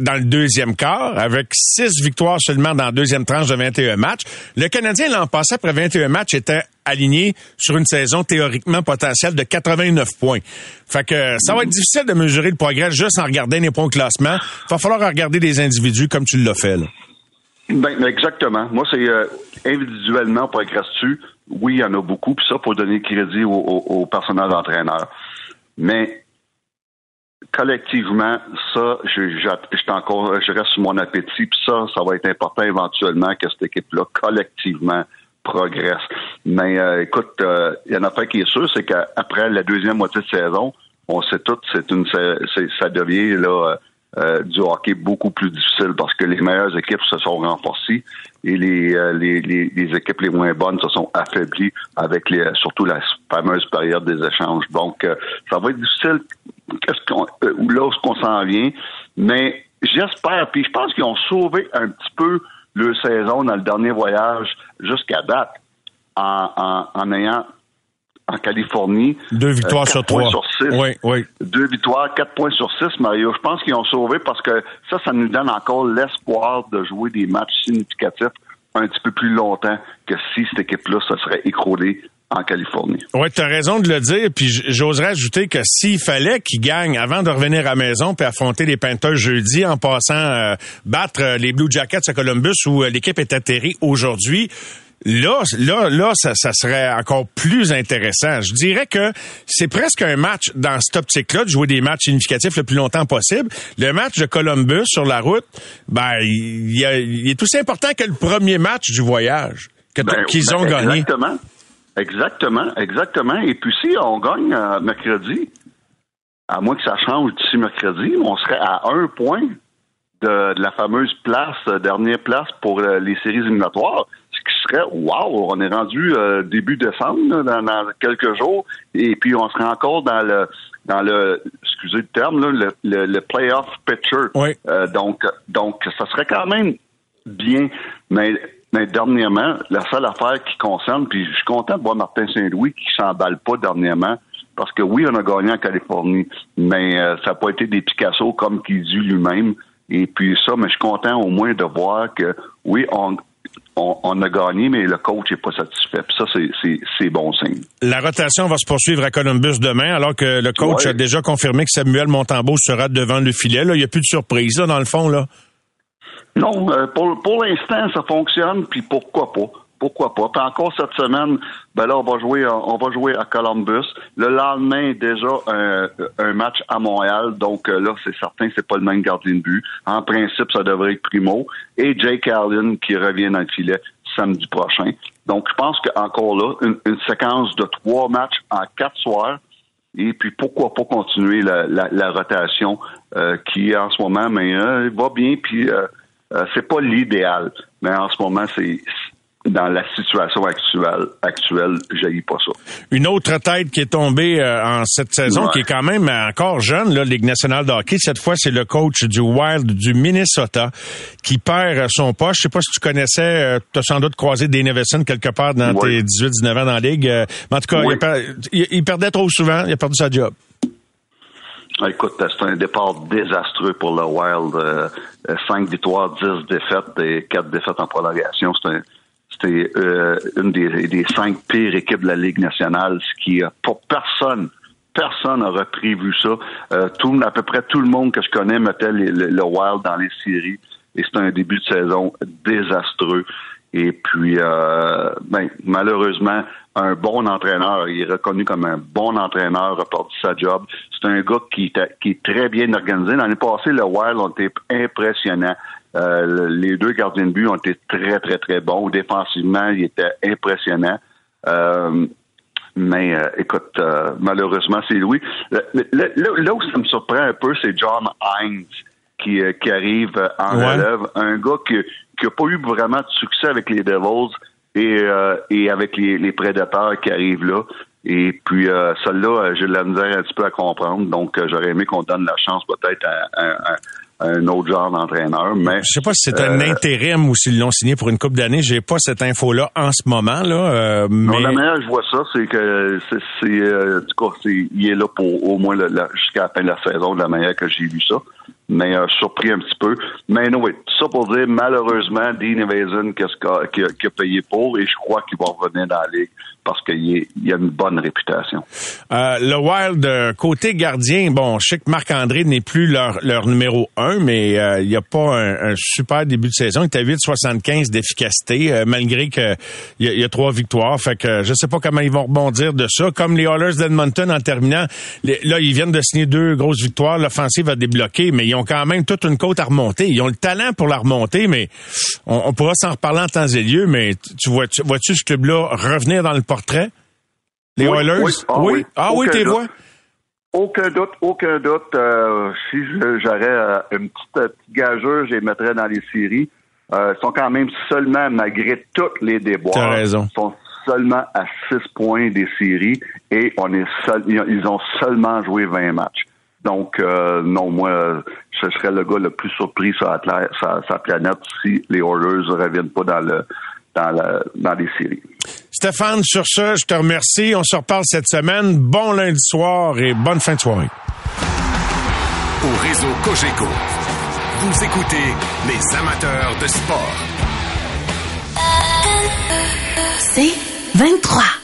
[SPEAKER 1] dans le deuxième quart, avec six victoires seulement dans la deuxième tranche de 21 matchs. Le Canadien, l'an passé, après 21 matchs, était aligné sur une saison théoriquement potentielle de 89 points. Fait que ça va être difficile de mesurer le progrès juste en regardant les points au classement. Il va falloir regarder des individus comme tu l'as fait. Là.
[SPEAKER 9] Ben, exactement. Moi, c'est euh, individuellement, progresses-tu? Oui, il y en a beaucoup, puis ça, pour donner crédit au, au personnel d'entraîneur. Mais collectivement, ça, je, je, encore, je reste sur mon appétit, puis ça, ça va être important éventuellement que cette équipe-là, collectivement, progresse. Mais euh, écoute, euh, il y en a pas qui est sûr, c'est qu'après la deuxième moitié de saison, on sait tout, c'est une, ça devient là euh, du hockey beaucoup plus difficile parce que les meilleures équipes se sont renforcées et les, euh, les, les, les, équipes les moins bonnes se sont affaiblies avec les, surtout la fameuse période des échanges. Donc, euh, ça va être difficile qu'est-ce qu'on, là où qu'on s'en vient, mais j'espère, puis je pense qu'ils ont sauvé un petit peu leur saison dans le dernier voyage jusqu'à date en, en, en ayant en Californie.
[SPEAKER 1] Deux victoires euh, sur trois.
[SPEAKER 9] Sur six.
[SPEAKER 1] Oui, oui.
[SPEAKER 9] Deux victoires, quatre points sur six, Mario. Je pense qu'ils ont sauvé parce que ça, ça nous donne encore l'espoir de jouer des matchs significatifs un petit peu plus longtemps que si cette équipe-là se serait écroulée en Californie.
[SPEAKER 1] Oui, tu as raison de le dire. Puis j'oserais ajouter que s'il fallait qu'ils gagnent avant de revenir à la maison puis affronter les Panthers jeudi en passant euh, battre euh, les Blue Jackets à Columbus où l'équipe est atterrie aujourd'hui, Là, là, là, ça, ça, serait encore plus intéressant. Je dirais que c'est presque un match dans cette optique-là de jouer des matchs significatifs le plus longtemps possible. Le match de Columbus sur la route, ben, il, est aussi important que le premier match du voyage
[SPEAKER 9] ben,
[SPEAKER 1] qu'ils
[SPEAKER 9] ben,
[SPEAKER 1] ont gagné.
[SPEAKER 9] Exactement, exactement, exactement. Et puis si on gagne euh, mercredi, à moins que ça change d'ici mercredi, on serait à un point de, la fameuse place, euh, dernière place pour euh, les séries éliminatoires qui serait wow, on est rendu euh, début décembre dans, quelques jours et puis on serait encore dans le dans le excusez le terme le, le, playoff picture. Euh, donc donc ça serait quand même bien, mais mais dernièrement, la seule affaire qui concerne, puis je suis content de voir Martin Saint-Louis qui s'emballe pas dernièrement, parce que oui, on a gagné en Californie, mais euh, ça n'a pas été des Picasso comme qu'il dit lui-même. Et puis ça, mais je suis content au moins de voir que oui, on, on, a gagné, mais le coach n'est pas satisfait. Puis ça, c'est bon signe.
[SPEAKER 1] La rotation va se poursuivre à Columbus demain, alors que le coach a déjà confirmé que Samuel Montembeau sera devant le filet. Là. Il n'y a plus de surprise, là, dans le fond. là.
[SPEAKER 9] Non, euh, pour, pour l'instant, ça fonctionne, puis pourquoi pas? Pourquoi pas. Puis encore cette semaine, ben là, on va jouer, on va jouer à Columbus. Le lendemain, déjà un, un match à Montréal. Donc euh, là, c'est certain, c'est pas le même gardien de but. En principe, ça devrait être Primo et Jake Allen qui revient dans le filet samedi prochain. Donc, je pense qu'encore là, une, séquence de trois matchs en quatre soirs. Et puis pourquoi pas continuer la, la, rotation euh, qui en ce moment mais euh, va bien puis euh, c'est pas l'idéal mais en ce moment c'est dans la situation actuelle, actuelle, j'ai pas ça.
[SPEAKER 1] Une autre tête qui est tombée euh, en cette saison, qui est quand même encore jeune, la Ligue nationale de hockey, cette fois, c'est le coach du Wild du Minnesota qui perd son poste. Je sais pas si tu connaissais, euh, tu as sans doute croisé Dane Nevison quelque part dans tes 18-19 ans dans la Ligue. Euh, mais en tout cas, il, perdait trop souvent, il a perdu sa job.
[SPEAKER 9] Écoute, c'est un départ désastreux pour le Wild. Cinq victoires, 10 défaites et quatre défaites en prolongation. C'est un c'était euh, une des, cinq pires équipes de la Ligue nationale, ce qui pour personne personne n'aurait prévu ça. Euh, tout, à peu près tout le monde que je connais mettait le, Wild dans les séries et c'est un début de saison désastreux. Et puis, euh, ben, malheureusement, un bon entraîneur, il est reconnu comme un bon entraîneur, a perdu sa job. C'est un gars qui, qui est très bien organisé. L'année passée, le Wild ont été impressionnants. Euh, les deux gardiens de but ont été très, très, très bons. Défensivement, ils étaient impressionnants. Euh, mais euh, écoute, malheureusement, c'est Louis. là où ça me surprend un peu, c'est John Hines qui, qui arrive en relève. Un gars qui n'a pas eu vraiment de succès avec les Devils et, et avec les, les prédateurs qui arrivent là. Et puis, euh, celle-là, j'ai de la misère un petit peu à comprendre. Donc, j'aurais aimé qu'on donne la chance peut-être à, un autre genre d'entraîneur. Mais
[SPEAKER 1] je sais pas si c'est un euh, intérim ou s'ils l'ont signé pour une coupe d'années. J'ai pas cette info-là en ce moment là. Euh, mais...
[SPEAKER 9] Non, la manière je vois ça, c'est que c'est, euh, du coup, il est là pour au moins jusqu'à la fin de la saison, de la manière que j'ai vu ça. Mais euh, surpris un petit peu. Mais non, oui, tout ça pour dire, malheureusement, Dean Evason, qu'est-ce qu'a, qui a, qui a payé pour, et je crois qu'il va revenir dans la ligue parce qu'il il a une bonne réputation.
[SPEAKER 1] Euh, le Wild, euh, côté gardien, bon, je sais que Marc-André n'est plus leur, leur numéro un, mais euh, il n'y a pas un, super début de saison. Il est à 8,75 d'efficacité, euh, malgré que il y, a, y a trois victoires. Fait que je sais pas comment ils vont rebondir de ça. Comme les Oilers d'Edmonton en terminant, là, ils viennent de signer deux grosses victoires. L'offensive a débloqué, mais ils ont quand même toute une côte à remonter. Ils ont le talent pour la remonter, mais on, on pourra s'en reparler en temps et lieu. Mais tu- tu vois, tu, vois-tu ce club-là revenir dans le portrait? Les
[SPEAKER 9] Oui,
[SPEAKER 1] Oilers?
[SPEAKER 9] oui. Ah oui?
[SPEAKER 1] Ah oui, t'es vois?
[SPEAKER 9] Aucun doute, aucun doute. Euh, si j'aurais euh, une petite, euh, petite gageure, je les mettrais dans les séries. Ils sont quand même seulement, malgré tous les déboires,
[SPEAKER 1] raison.
[SPEAKER 9] ils sont seulement à 6 points des séries et on est seul, ils ont- ils ont seulement joué 20 matchs. Donc, euh, non, moi, je serais le gars le plus surpris sur la, sur la planète si les Oilers ne reviennent pas dans le dans, la, dans les séries.
[SPEAKER 1] Stéphane, sur ce, je te remercie. On se reparle cette semaine. Bon lundi soir et bonne fin de soirée.
[SPEAKER 5] Au réseau Cogeco, vous écoutez les amateurs de sport.
[SPEAKER 10] C'est 23.